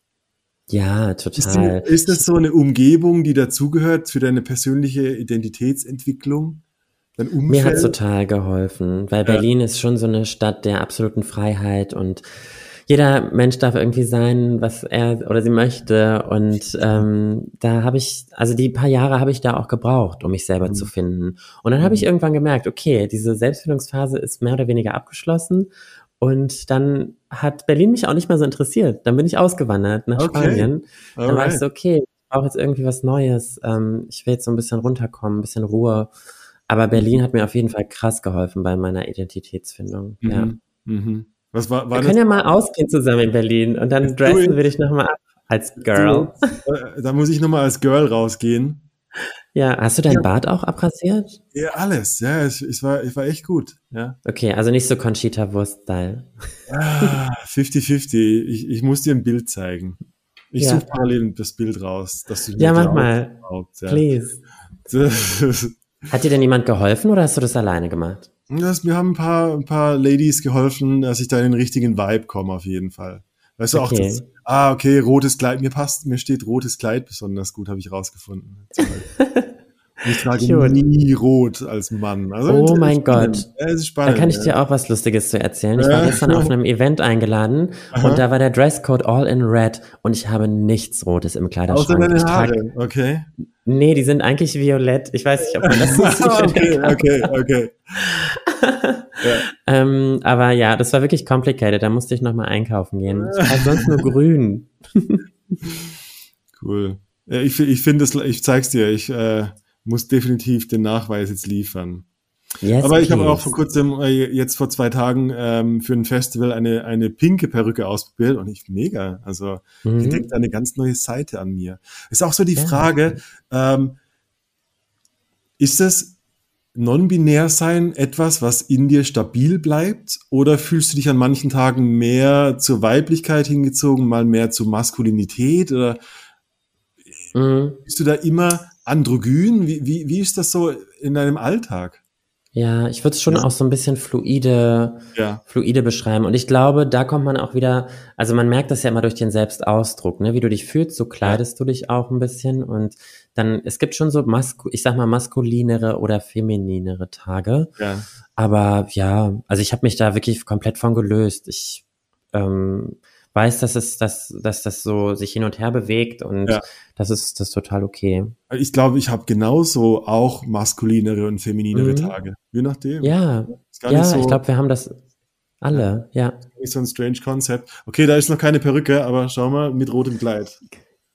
Speaker 1: Ja, total.
Speaker 3: Ist, ist das so eine Umgebung, die dazugehört für deine persönliche Identitätsentwicklung?
Speaker 1: Mir hat total geholfen, weil ja. Berlin ist schon so eine Stadt der absoluten Freiheit und jeder Mensch darf irgendwie sein, was er oder sie möchte. Und ähm, da habe ich, also die paar Jahre habe ich da auch gebraucht, um mich selber mhm. zu finden. Und dann habe ich mhm. irgendwann gemerkt, okay, diese Selbstfindungsphase ist mehr oder weniger abgeschlossen und dann hat Berlin mich auch nicht mehr so interessiert. Dann bin ich ausgewandert nach okay. Spanien. Dann Alright. war ich so, okay, ich brauche jetzt irgendwie was Neues. Ähm, ich will jetzt so ein bisschen runterkommen, ein bisschen Ruhe. Aber Berlin hat mir auf jeden Fall krass geholfen bei meiner Identitätsfindung. Mhm. Ja.
Speaker 3: Mhm. Was war, war
Speaker 1: wir können ja mal ausgehen zusammen in Berlin und dann dressen wir dich nochmal ab als Girl.
Speaker 3: Äh, da muss ich nochmal als Girl rausgehen.
Speaker 1: Ja, hast du dein ja. Bart auch abrasiert?
Speaker 3: Ja, alles. Ja, ich, ich, war, ich war echt gut. Ja.
Speaker 1: Okay, also nicht so Conchita Wurst-Style.
Speaker 3: Ah, 50-50. Ich, ich muss dir ein Bild zeigen. Ich ja. suche parallel das Bild raus. Dass du
Speaker 1: ja, mach mal. Ja. Please. Hat dir denn jemand geholfen oder hast du das alleine gemacht?
Speaker 3: Das, mir haben ein paar, ein paar Ladies geholfen, dass ich da in den richtigen Vibe komme, auf jeden Fall. Weißt du okay. auch, das, ah, okay, rotes Kleid, mir passt, mir steht rotes Kleid besonders gut, habe ich rausgefunden. Ich trage Cute. nie rot als Mann. Also,
Speaker 1: oh mein Gott. Ja, spannend, da kann ich dir auch was Lustiges zu erzählen. Ich war gestern auf einem Event eingeladen Aha. und da war der Dresscode all in red und ich habe nichts Rotes im Kleiderschrank.
Speaker 3: Außer deine Haare, okay.
Speaker 1: Nee, die sind eigentlich violett. Ich weiß nicht, ob man das so
Speaker 3: Okay, okay, okay.
Speaker 1: ja. ähm, aber ja, das war wirklich complicated. Da musste ich nochmal einkaufen gehen. Ich war sonst nur grün.
Speaker 3: cool. Ich, ich finde es, ich zeig's dir. Ich äh, muss definitiv den Nachweis jetzt liefern. Yes, Aber ich habe auch vor kurzem, äh, jetzt vor zwei Tagen, ähm, für ein Festival eine, eine pinke Perücke ausprobiert und ich mega. Also mhm. ich denke eine ganz neue Seite an mir. Ist auch so die ja. Frage, ähm, ist das non-binär sein etwas, was in dir stabil bleibt? Oder fühlst du dich an manchen Tagen mehr zur Weiblichkeit hingezogen, mal mehr zur Maskulinität? Oder mhm. bist du da immer androgyn? Wie, wie, wie ist das so in deinem Alltag?
Speaker 1: Ja, ich würde es schon ja. auch so ein bisschen fluide, ja. fluide beschreiben. Und ich glaube, da kommt man auch wieder, also man merkt das ja immer durch den Selbstausdruck, ne? Wie du dich fühlst, so kleidest ja. du dich auch ein bisschen. Und dann, es gibt schon so, masku ich sag mal, maskulinere oder femininere Tage. Ja. Aber ja, also ich habe mich da wirklich komplett von gelöst. Ich ähm, weiß, dass es, dass, dass das so sich hin und her bewegt und ja. das ist das ist total okay.
Speaker 3: Ich glaube, ich habe genauso auch maskulinere und femininere mhm. Tage. Je nachdem.
Speaker 1: Ja, ja, so, ich glaube, wir haben das alle, ja.
Speaker 3: Ist so ein strange Concept. Okay, da ist noch keine Perücke, aber schau mal, mit rotem Kleid.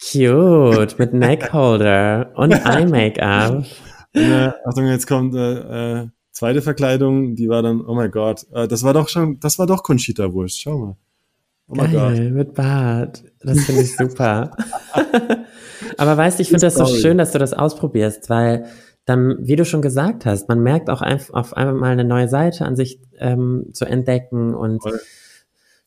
Speaker 1: Cute, mit Neckholder und Eye-Make-up.
Speaker 3: Äh, Achtung, jetzt kommt äh, äh, zweite Verkleidung, die war dann, oh mein Gott, äh, das war doch schon, das war doch Conchita Wurst, schau mal.
Speaker 1: Oh mein Geil, Gott. mit Bart. Das finde ich super. Aber weißt du, ich finde das so schön, dass du das ausprobierst, weil dann, wie du schon gesagt hast, man merkt auch einfach auf einmal mal eine neue Seite an sich ähm, zu entdecken und Voll.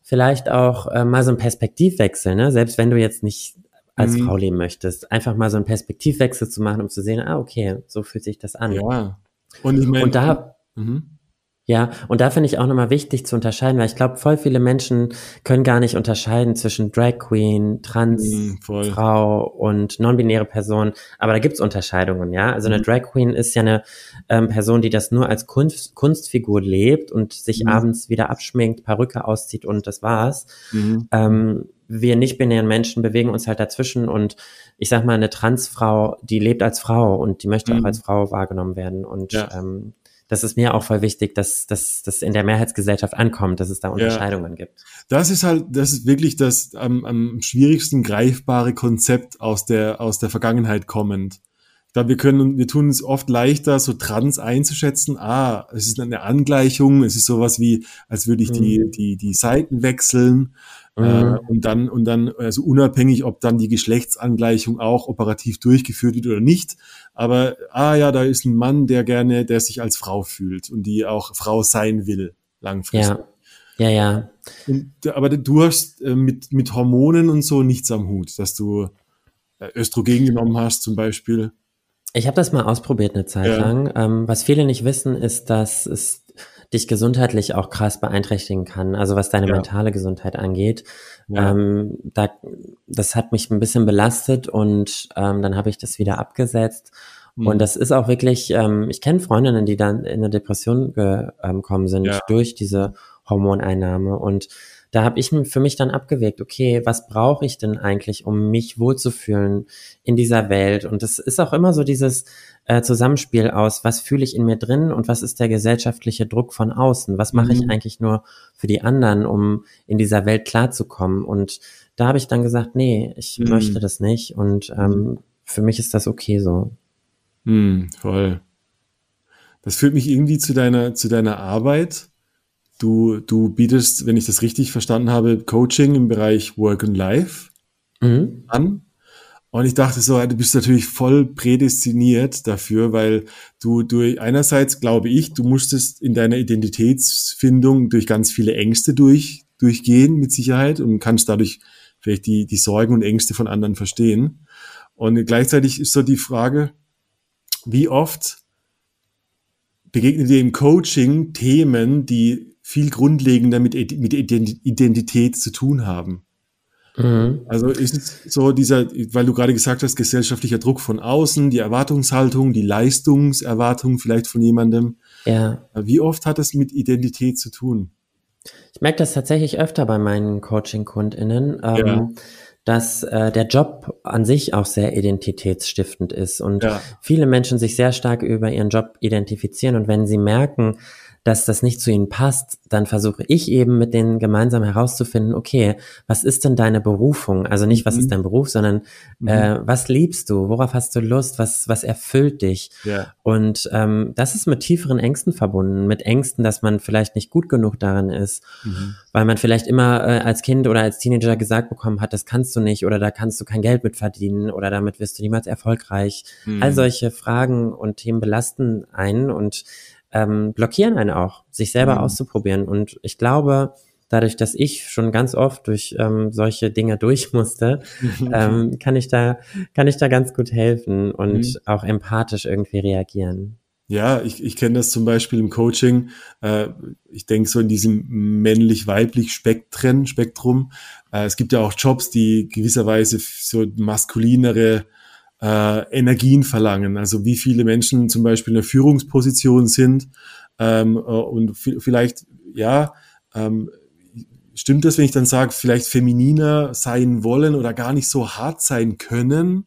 Speaker 1: vielleicht auch äh, mal so ein Perspektivwechsel, ne? Selbst wenn du jetzt nicht als mhm. Frau leben möchtest, einfach mal so einen Perspektivwechsel zu machen, um zu sehen, ah, okay, so fühlt sich das an.
Speaker 3: Ja.
Speaker 1: Und ich meine, und da, mhm. Ja, und da finde ich auch nochmal wichtig zu unterscheiden, weil ich glaube, voll viele Menschen können gar nicht unterscheiden zwischen Drag Queen, Trans, mm, Frau und non-binäre Person. Aber da gibt's Unterscheidungen, ja. Also eine mhm. Drag Queen ist ja eine ähm, Person, die das nur als Kunst, Kunstfigur lebt und sich mm. abends wieder abschminkt, Perücke auszieht und das war's. Mm. Ähm, wir nicht-binären Menschen bewegen uns halt dazwischen und ich sag mal, eine Transfrau, die lebt als Frau und die möchte auch mhm. als Frau wahrgenommen werden und ja. ähm, das ist mir auch voll wichtig, dass das dass in der Mehrheitsgesellschaft ankommt, dass es da Unterscheidungen ja. gibt.
Speaker 3: Das ist halt, das ist wirklich das am, am schwierigsten greifbare Konzept aus der, aus der Vergangenheit kommend. Ich glaube, wir können, wir tun es oft leichter, so trans einzuschätzen. Ah, es ist eine Angleichung. Es ist sowas wie, als würde ich mhm. die, die, die Seiten wechseln. Äh, mhm. und dann, und dann, also unabhängig, ob dann die Geschlechtsangleichung auch operativ durchgeführt wird oder nicht. Aber, ah ja, da ist ein Mann, der gerne, der sich als Frau fühlt und die auch Frau sein will, langfristig.
Speaker 1: Ja, ja, ja.
Speaker 3: Und, aber du hast äh, mit, mit Hormonen und so nichts am Hut, dass du äh, Östrogen genommen hast zum Beispiel.
Speaker 1: Ich habe das mal ausprobiert eine Zeit ja. lang. Ähm, was viele nicht wissen, ist, dass es dich gesundheitlich auch krass beeinträchtigen kann, also was deine ja. mentale Gesundheit angeht. Ja. Ähm, da, das hat mich ein bisschen belastet und ähm, dann habe ich das wieder abgesetzt. Mhm. Und das ist auch wirklich, ähm, ich kenne Freundinnen, die dann in eine Depression gekommen sind ja. durch diese Hormoneinnahme und da habe ich für mich dann abgewegt, okay, was brauche ich denn eigentlich, um mich wohlzufühlen in dieser Welt? Und das ist auch immer so dieses, äh, Zusammenspiel aus, was fühle ich in mir drin und was ist der gesellschaftliche Druck von außen? Was mache mhm. ich eigentlich nur für die anderen, um in dieser Welt klarzukommen? Und da habe ich dann gesagt, nee, ich mhm. möchte das nicht und ähm, für mich ist das okay so.
Speaker 3: Mhm, voll. Das führt mich irgendwie zu deiner, zu deiner Arbeit. Du, du bietest, wenn ich das richtig verstanden habe, Coaching im Bereich Work and Life mhm. an. Und ich dachte so, du bist natürlich voll prädestiniert dafür, weil du, du einerseits glaube ich, du musstest in deiner Identitätsfindung durch ganz viele Ängste durch, durchgehen mit Sicherheit und kannst dadurch vielleicht die, die Sorgen und Ängste von anderen verstehen. Und gleichzeitig ist so die Frage, wie oft begegnet dir im Coaching Themen, die viel grundlegender mit, mit Identität zu tun haben? Mhm. Also ist es so dieser, weil du gerade gesagt hast, gesellschaftlicher Druck von außen, die Erwartungshaltung, die Leistungserwartung vielleicht von jemandem. Ja. Wie oft hat das mit Identität zu tun?
Speaker 1: Ich merke das tatsächlich öfter bei meinen Coaching-KundInnen, ähm, ja. dass äh, der Job an sich auch sehr identitätsstiftend ist und ja. viele Menschen sich sehr stark über ihren Job identifizieren und wenn sie merken, dass das nicht zu ihnen passt, dann versuche ich eben mit denen gemeinsam herauszufinden, okay, was ist denn deine Berufung? Also nicht, was mhm. ist dein Beruf, sondern mhm. äh, was liebst du? Worauf hast du Lust? Was, was erfüllt dich? Ja. Und ähm, das ist mit tieferen Ängsten verbunden, mit Ängsten, dass man vielleicht nicht gut genug darin ist, mhm. weil man vielleicht immer äh, als Kind oder als Teenager gesagt bekommen hat, das kannst du nicht oder da kannst du kein Geld mit verdienen oder damit wirst du niemals erfolgreich. All mhm. solche Fragen und Themen belasten einen und ähm, blockieren einen auch, sich selber mhm. auszuprobieren. Und ich glaube, dadurch, dass ich schon ganz oft durch ähm, solche Dinge durch musste, ähm, kann ich da, kann ich da ganz gut helfen und mhm. auch empathisch irgendwie reagieren.
Speaker 3: Ja, ich, ich kenne das zum Beispiel im Coaching. Äh, ich denke so in diesem männlich-weiblich Spektren, Spektrum. Äh, es gibt ja auch Jobs, die gewisserweise so maskulinere äh, Energien verlangen. Also wie viele Menschen zum Beispiel in der Führungsposition sind ähm, äh, und vielleicht, ja, ähm, stimmt das, wenn ich dann sage, vielleicht femininer sein wollen oder gar nicht so hart sein können,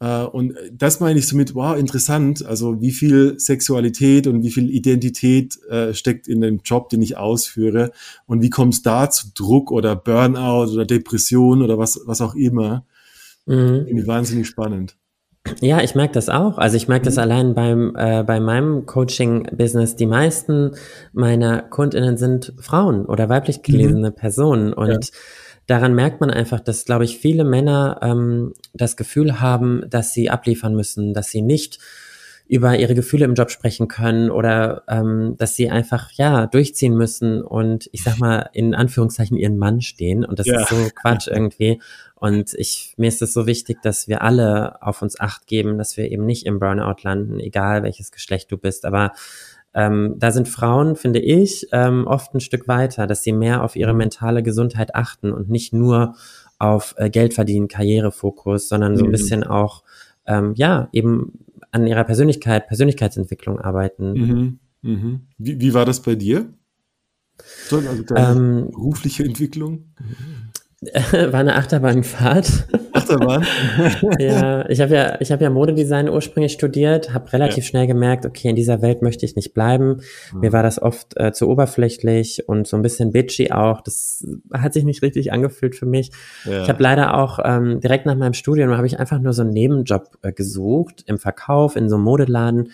Speaker 3: Äh, und das meine ich somit, wow, interessant. Also wie viel Sexualität und wie viel Identität äh, steckt in dem Job, den ich ausführe und wie kommt es da zu Druck oder Burnout oder Depression oder was, was auch immer. Mhm. Finde ich wahnsinnig spannend.
Speaker 1: Ja, ich merke das auch. Also ich merke das mhm. allein beim äh, bei meinem Coaching-Business. Die meisten meiner KundInnen sind Frauen oder weiblich gelesene mhm. Personen und ja daran merkt man einfach, dass, glaube ich, viele Männer ähm, das Gefühl haben, dass sie abliefern müssen, dass sie nicht über ihre Gefühle im Job sprechen können oder ähm, dass sie einfach ja durchziehen müssen und ich sag mal in Anführungszeichen ihren Mann stehen und das ja. ist so Quatsch irgendwie und ich mir ist es so wichtig, dass wir alle auf uns acht geben, dass wir eben nicht im Burnout landen, egal welches Geschlecht du bist, aber ähm, da sind Frauen, finde ich, ähm, oft ein Stück weiter, dass sie mehr auf ihre mentale Gesundheit achten und nicht nur auf äh, Geld verdienen, Karrierefokus, sondern so ein mhm. bisschen auch, ähm, ja, eben an ihrer Persönlichkeit, Persönlichkeitsentwicklung arbeiten.
Speaker 3: Mhm. Mhm. Wie, wie war das bei dir? Also deine ähm, berufliche Entwicklung?
Speaker 1: War eine Achterbahnfahrt. Achterbahn? ja, ich habe ja, ich habe ja Modedesign ursprünglich studiert, habe relativ ja. schnell gemerkt, okay, in dieser Welt möchte ich nicht bleiben. Mhm. Mir war das oft äh, zu oberflächlich und so ein bisschen bitchy auch. Das hat sich nicht richtig angefühlt für mich. Ja. Ich habe leider auch ähm, direkt nach meinem Studium habe ich einfach nur so einen Nebenjob äh, gesucht im Verkauf in so einem Modeladen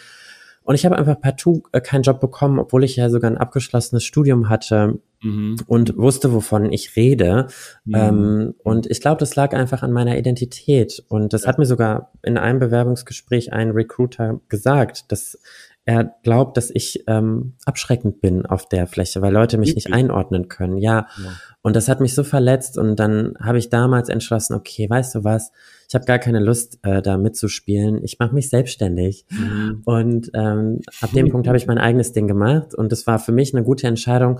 Speaker 1: und ich habe einfach partout äh, keinen Job bekommen, obwohl ich ja sogar ein abgeschlossenes Studium hatte mhm. und wusste, wovon ich rede. Mhm. Ähm, und ich glaube, das lag einfach an meiner Identität. Und das ja. hat mir sogar in einem Bewerbungsgespräch ein Recruiter gesagt, dass er glaubt, dass ich ähm, abschreckend bin auf der Fläche, weil Leute mich nicht einordnen können. Ja. ja. Und das hat mich so verletzt. Und dann habe ich damals entschlossen, okay, weißt du was? Ich habe gar keine Lust, äh, da mitzuspielen. Ich mache mich selbstständig. Mhm. Und ähm, ab dem Punkt habe ich mein eigenes Ding gemacht und das war für mich eine gute Entscheidung.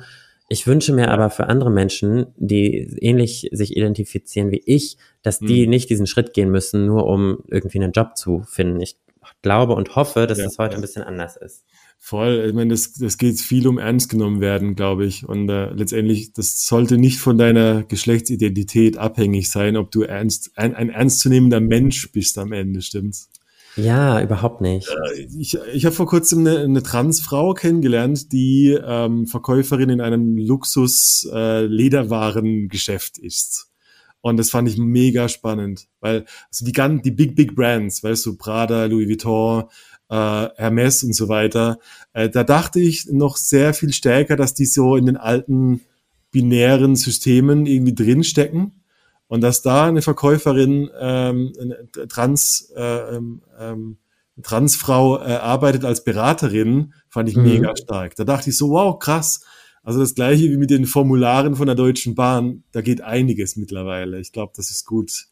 Speaker 1: Ich wünsche mir aber für andere Menschen, die ähnlich sich identifizieren wie ich, dass die mhm. nicht diesen Schritt gehen müssen, nur um irgendwie einen Job zu finden. Ich glaube und hoffe, dass ja, das heute ein bisschen anders ist.
Speaker 3: Voll, ich meine, das, das geht viel um ernst genommen werden, glaube ich. Und äh, letztendlich, das sollte nicht von deiner Geschlechtsidentität abhängig sein, ob du ernst, ein, ein ernstzunehmender Mensch bist am Ende, stimmt's?
Speaker 1: Ja, überhaupt nicht.
Speaker 3: Äh, ich ich habe vor kurzem eine, eine Transfrau kennengelernt, die ähm, Verkäuferin in einem Luxus-Lederwarengeschäft äh, ist. Und das fand ich mega spannend, weil also die ganzen, die Big, Big Brands, weißt du, Prada, Louis Vuitton, äh, Hermes und so weiter. Äh, da dachte ich noch sehr viel stärker, dass die so in den alten binären Systemen irgendwie drinstecken und dass da eine Verkäuferin ähm, eine Trans äh, ähm, ähm, Transfrau äh, arbeitet als Beraterin, fand ich mhm. mega stark. Da dachte ich so, wow, krass. Also das gleiche wie mit den Formularen von der Deutschen Bahn, da geht einiges mittlerweile. Ich glaube, das ist gut.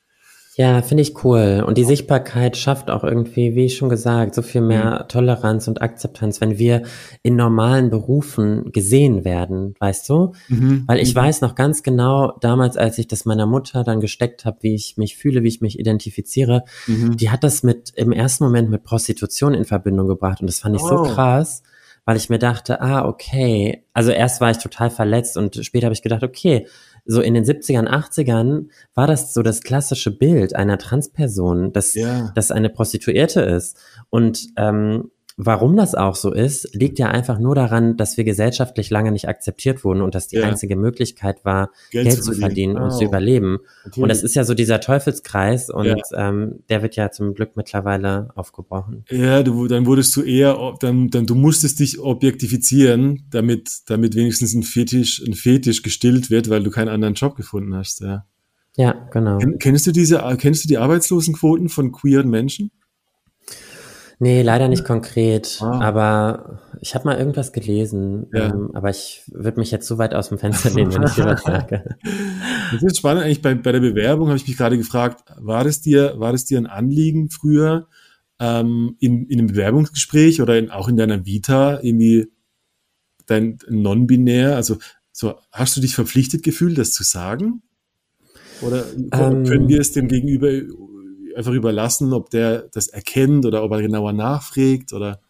Speaker 1: Ja, finde ich cool. Und die Sichtbarkeit schafft auch irgendwie, wie schon gesagt, so viel mehr mhm. Toleranz und Akzeptanz, wenn wir in normalen Berufen gesehen werden, weißt du? Mhm. Weil ich mhm. weiß noch ganz genau, damals, als ich das meiner Mutter dann gesteckt habe, wie ich mich fühle, wie ich mich identifiziere, mhm. die hat das mit im ersten Moment mit Prostitution in Verbindung gebracht. Und das fand ich oh. so krass weil ich mir dachte, ah, okay, also erst war ich total verletzt und später habe ich gedacht, okay, so in den 70ern, 80ern war das so das klassische Bild einer Transperson, dass, ja. dass eine Prostituierte ist. Und ähm, Warum das auch so ist, liegt ja einfach nur daran, dass wir gesellschaftlich lange nicht akzeptiert wurden und dass die ja. einzige Möglichkeit war, Geld, Geld zu verdienen, und zu überleben. Natürlich. Und das ist ja so dieser Teufelskreis und ja. ähm, der wird ja zum Glück mittlerweile aufgebrochen.
Speaker 3: Ja, du, dann wurdest du eher, dann, dann du musstest dich objektifizieren, damit, damit wenigstens ein Fetisch, ein Fetisch gestillt wird, weil du keinen anderen Job gefunden hast, ja.
Speaker 1: Ja, genau.
Speaker 3: Kennst du diese, kennst du die Arbeitslosenquoten von queeren Menschen?
Speaker 1: Nee, leider nicht konkret, ah. aber ich habe mal irgendwas gelesen, ja. ähm, aber ich würde mich jetzt so weit aus dem Fenster lehnen, wenn ich dir was sage.
Speaker 3: Das ist spannend eigentlich bei, bei der Bewerbung, habe ich mich gerade gefragt, war das dir, war das dir ein Anliegen früher ähm, in, in einem Bewerbungsgespräch oder in, auch in deiner Vita irgendwie dein non-binär, also so, hast du dich verpflichtet gefühlt, das zu sagen? Oder ähm, können wir es dem Gegenüber einfach überlassen, ob der das erkennt oder ob er genauer nachfragt oder?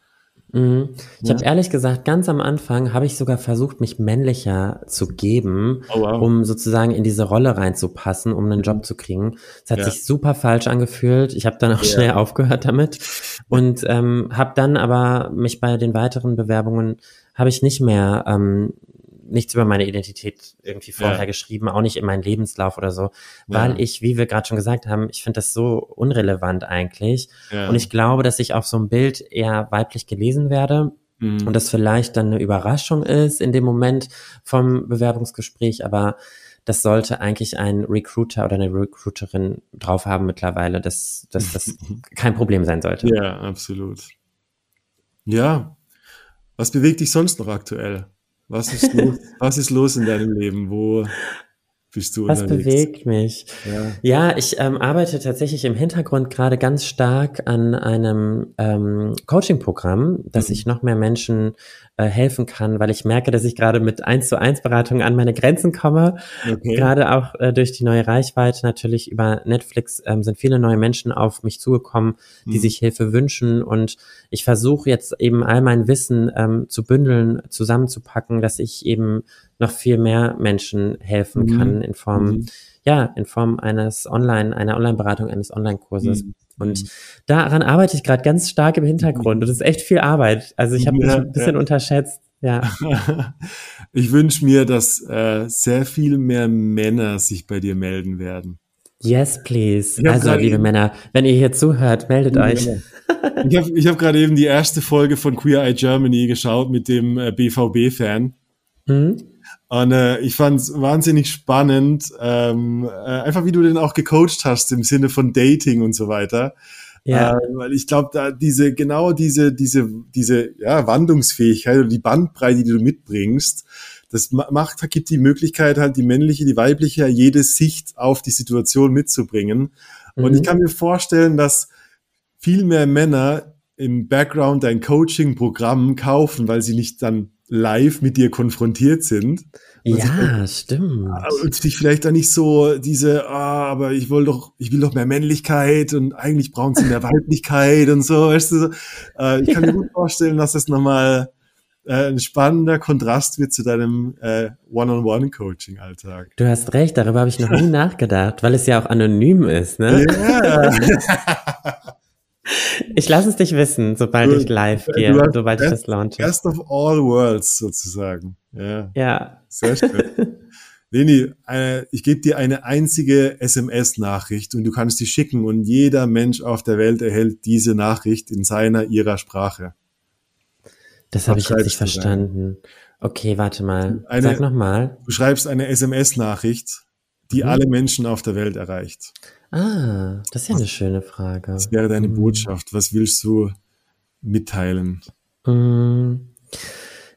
Speaker 1: Mhm. Ich ja. habe ehrlich gesagt, ganz am Anfang habe ich sogar versucht, mich männlicher zu geben, oh, wow. um sozusagen in diese Rolle reinzupassen, um einen Job zu kriegen. Es hat ja. sich super falsch angefühlt. Ich habe dann auch ja. schnell aufgehört damit und ähm, habe dann aber mich bei den weiteren Bewerbungen habe ich nicht mehr ähm, nichts über meine Identität irgendwie vorher ja. geschrieben, auch nicht in meinen Lebenslauf oder so, weil ja. ich, wie wir gerade schon gesagt haben, ich finde das so unrelevant eigentlich. Ja. Und ich glaube, dass ich auf so einem Bild eher weiblich gelesen werde. Mhm. Und das vielleicht dann eine Überraschung ist in dem Moment vom Bewerbungsgespräch, aber das sollte eigentlich ein Recruiter oder eine Recruiterin drauf haben mittlerweile, dass, dass das kein Problem sein sollte.
Speaker 3: Ja, absolut. Ja. Was bewegt dich sonst noch aktuell? Was ist los, was ist los in deinem Leben? Wo bist du
Speaker 1: Was unterwegs? bewegt mich? Ja, ja ich ähm, arbeite tatsächlich im Hintergrund gerade ganz stark an einem ähm, Coaching-Programm, dass mhm. ich noch mehr Menschen äh, helfen kann, weil ich merke, dass ich gerade mit eins zu eins Beratungen an meine Grenzen komme. Okay. Gerade auch äh, durch die neue Reichweite natürlich über Netflix ähm, sind viele neue Menschen auf mich zugekommen, die mhm. sich Hilfe wünschen und ich versuche jetzt eben all mein Wissen ähm, zu bündeln, zusammenzupacken, dass ich eben noch viel mehr Menschen helfen mhm. kann in Form, mhm. ja, in Form eines Online, einer Online-Beratung, eines Online-Kurses. Mhm. Und mhm. daran arbeite ich gerade ganz stark im Hintergrund. Und das ist echt viel Arbeit. Also ich habe mich ein bisschen ja. unterschätzt. Ja.
Speaker 3: ich wünsche mir, dass äh, sehr viel mehr Männer sich bei dir melden werden.
Speaker 1: Yes, please. Also, liebe eben, Männer, wenn ihr hier zuhört, meldet euch.
Speaker 3: Ich habe ich hab gerade eben die erste Folge von Queer Eye Germany geschaut mit dem äh, BVB-Fan. Mhm. Und äh, ich fand es wahnsinnig spannend, ähm, äh, einfach wie du den auch gecoacht hast im Sinne von Dating und so weiter. Ja. Äh, weil ich glaube, da diese, genau diese, diese, diese ja, Wandlungsfähigkeit oder die Bandbreite, die du mitbringst, das macht, gibt die Möglichkeit, halt die männliche, die weibliche, jede Sicht auf die Situation mitzubringen. Mhm. Und ich mhm. kann mir vorstellen, dass viel mehr Männer im Background dein Coaching-Programm kaufen, weil sie nicht dann live mit dir konfrontiert sind.
Speaker 1: Ja, sich, stimmt.
Speaker 3: Und sich vielleicht dann nicht so diese, ah, aber ich will doch, ich will doch mehr Männlichkeit und eigentlich brauchen sie mehr Weiblichkeit und so, weißt du. Äh, ich kann ja. mir gut vorstellen, dass das nochmal äh, ein spannender Kontrast wird zu deinem äh, One-on-One-Coaching-Alltag.
Speaker 1: Du hast recht, darüber habe ich noch nie nachgedacht, weil es ja auch anonym ist, ne? Ja. Ich lasse es dich wissen, sobald du, ich live gehe, sobald ich das launche.
Speaker 3: Best of all worlds sozusagen. Ja.
Speaker 1: Ja.
Speaker 3: Sehr schön. Leni, äh, ich gebe dir eine einzige SMS-Nachricht und du kannst die schicken und jeder Mensch auf der Welt erhält diese Nachricht in seiner, ihrer Sprache.
Speaker 1: Das habe ich jetzt nicht verstanden. Okay, warte mal. Eine, Sag nochmal.
Speaker 3: Du schreibst eine SMS-Nachricht, die mhm. alle Menschen auf der Welt erreicht.
Speaker 1: Ah, das ist ja eine schöne Frage.
Speaker 3: Was wäre deine mhm. Botschaft? Was willst du mitteilen?
Speaker 1: Mhm.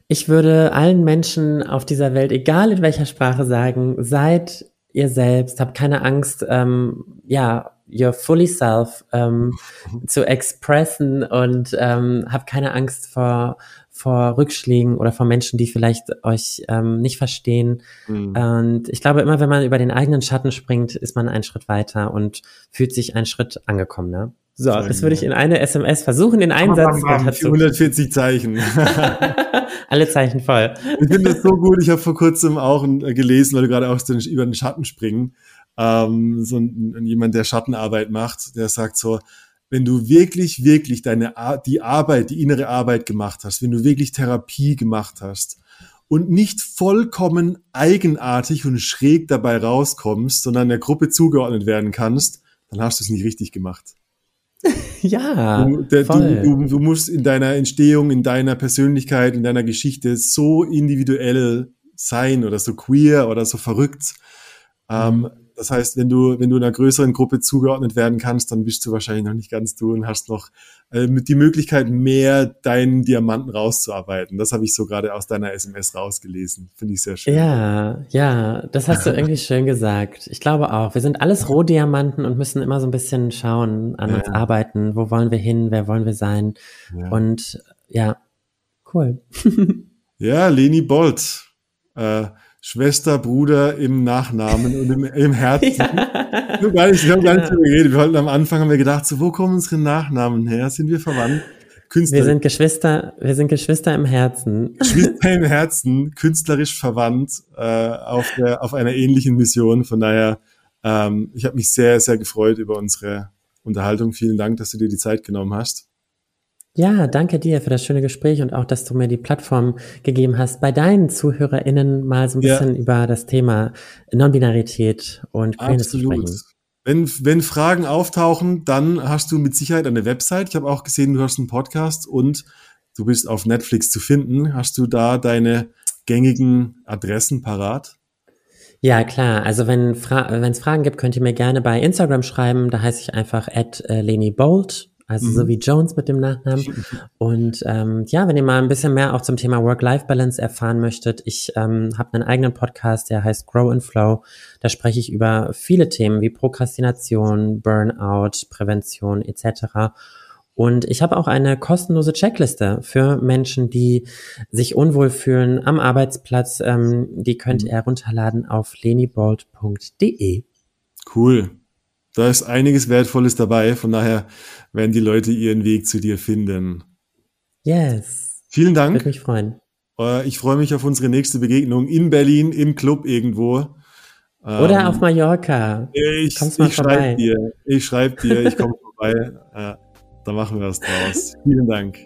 Speaker 1: Ich würde allen Menschen auf dieser Welt, egal in welcher Sprache, sagen, seid ihr selbst, habt keine Angst, ähm, ja, your fully self ähm, zu expressen und ähm, habt keine Angst vor vor Rückschlägen oder vor Menschen, die vielleicht euch ähm, nicht verstehen. Mhm. Und ich glaube, immer wenn man über den eigenen Schatten springt, ist man einen Schritt weiter und fühlt sich einen Schritt angekommen. Ne? So, Sehr das würde ich in eine SMS versuchen, in einen Satz.
Speaker 3: Bam, 140 Zeichen.
Speaker 1: Alle Zeichen voll.
Speaker 3: Ich finde das so gut. Ich habe vor kurzem auch äh, gelesen, weil du gerade auch über den Schatten springen. Ähm, so ein, jemand, der Schattenarbeit macht, der sagt so, wenn du wirklich, wirklich deine, die Arbeit, die innere Arbeit gemacht hast, wenn du wirklich Therapie gemacht hast und nicht vollkommen eigenartig und schräg dabei rauskommst, sondern der Gruppe zugeordnet werden kannst, dann hast du es nicht richtig gemacht.
Speaker 1: ja,
Speaker 3: du, der, du, du, du, musst in deiner Entstehung, in deiner Persönlichkeit, in deiner Geschichte so individuell sein oder so queer oder so verrückt. Mhm. Ähm, das heißt, wenn du, wenn du einer größeren Gruppe zugeordnet werden kannst, dann bist du wahrscheinlich noch nicht ganz du und hast noch äh, die Möglichkeit, mehr deinen Diamanten rauszuarbeiten. Das habe ich so gerade aus deiner SMS rausgelesen. Finde ich sehr schön.
Speaker 1: Ja, ja, das hast du irgendwie schön gesagt. Ich glaube auch. Wir sind alles Rohdiamanten und müssen immer so ein bisschen schauen, an ja. uns arbeiten. Wo wollen wir hin? Wer wollen wir sein? Ja. Und ja, cool.
Speaker 3: ja, Leni Bolt. Äh, Schwester, Bruder im Nachnamen und im, im Herzen. Ja. Wir haben gar nicht, wir haben gar nicht drüber geredet. Wir wollten am Anfang haben wir gedacht, so, wo kommen unsere Nachnamen her? Sind wir verwandt?
Speaker 1: künstlerisch. Wir sind Geschwister, wir sind Geschwister im Herzen.
Speaker 3: Geschwister im Herzen, künstlerisch verwandt, äh, auf, der, auf einer ähnlichen Mission. Von daher, ähm, ich habe mich sehr, sehr gefreut über unsere Unterhaltung. Vielen Dank, dass du dir die Zeit genommen hast.
Speaker 1: Ja, danke dir für das schöne Gespräch und auch, dass du mir die Plattform gegeben hast, bei deinen ZuhörerInnen mal so ein bisschen ja. über das Thema Non-Binarität und Queerness zu sprechen.
Speaker 3: Wenn, wenn Fragen auftauchen, dann hast du mit Sicherheit eine Website. Ich habe auch gesehen, du hast einen Podcast und du bist auf Netflix zu finden. Hast du da deine gängigen Adressen parat?
Speaker 1: Ja, klar. Also wenn Fra es Fragen gibt, könnt ihr mir gerne bei Instagram schreiben. Da heiße ich einfach at äh, Leni Bolt also mhm. so wie Jones mit dem Nachnamen. Und ähm, ja, wenn ihr mal ein bisschen mehr auch zum Thema Work-Life-Balance erfahren möchtet, ich ähm, habe einen eigenen Podcast, der heißt Grow and Flow. Da spreche ich über viele Themen wie Prokrastination, Burnout, Prävention etc. Und ich habe auch eine kostenlose Checkliste für Menschen, die sich unwohl fühlen am Arbeitsplatz. Ähm, die könnt mhm. ihr herunterladen auf lenibold.de.
Speaker 3: Cool. Da ist einiges Wertvolles dabei. Von daher werden die Leute ihren Weg zu dir finden.
Speaker 1: Yes.
Speaker 3: Vielen Dank.
Speaker 1: Würde mich freuen.
Speaker 3: Äh, ich freue mich auf unsere nächste Begegnung in Berlin, im Club irgendwo.
Speaker 1: Oder ähm, auf Mallorca.
Speaker 3: Ich, ich schreibe dir. Ich schreibe dir, ich komme vorbei. Äh, da machen wir was draus. Vielen Dank.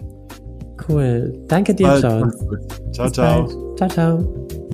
Speaker 1: Cool. Danke dir, Ciao,
Speaker 3: ciao. Ciao, ciao.
Speaker 1: Ciao, ciao.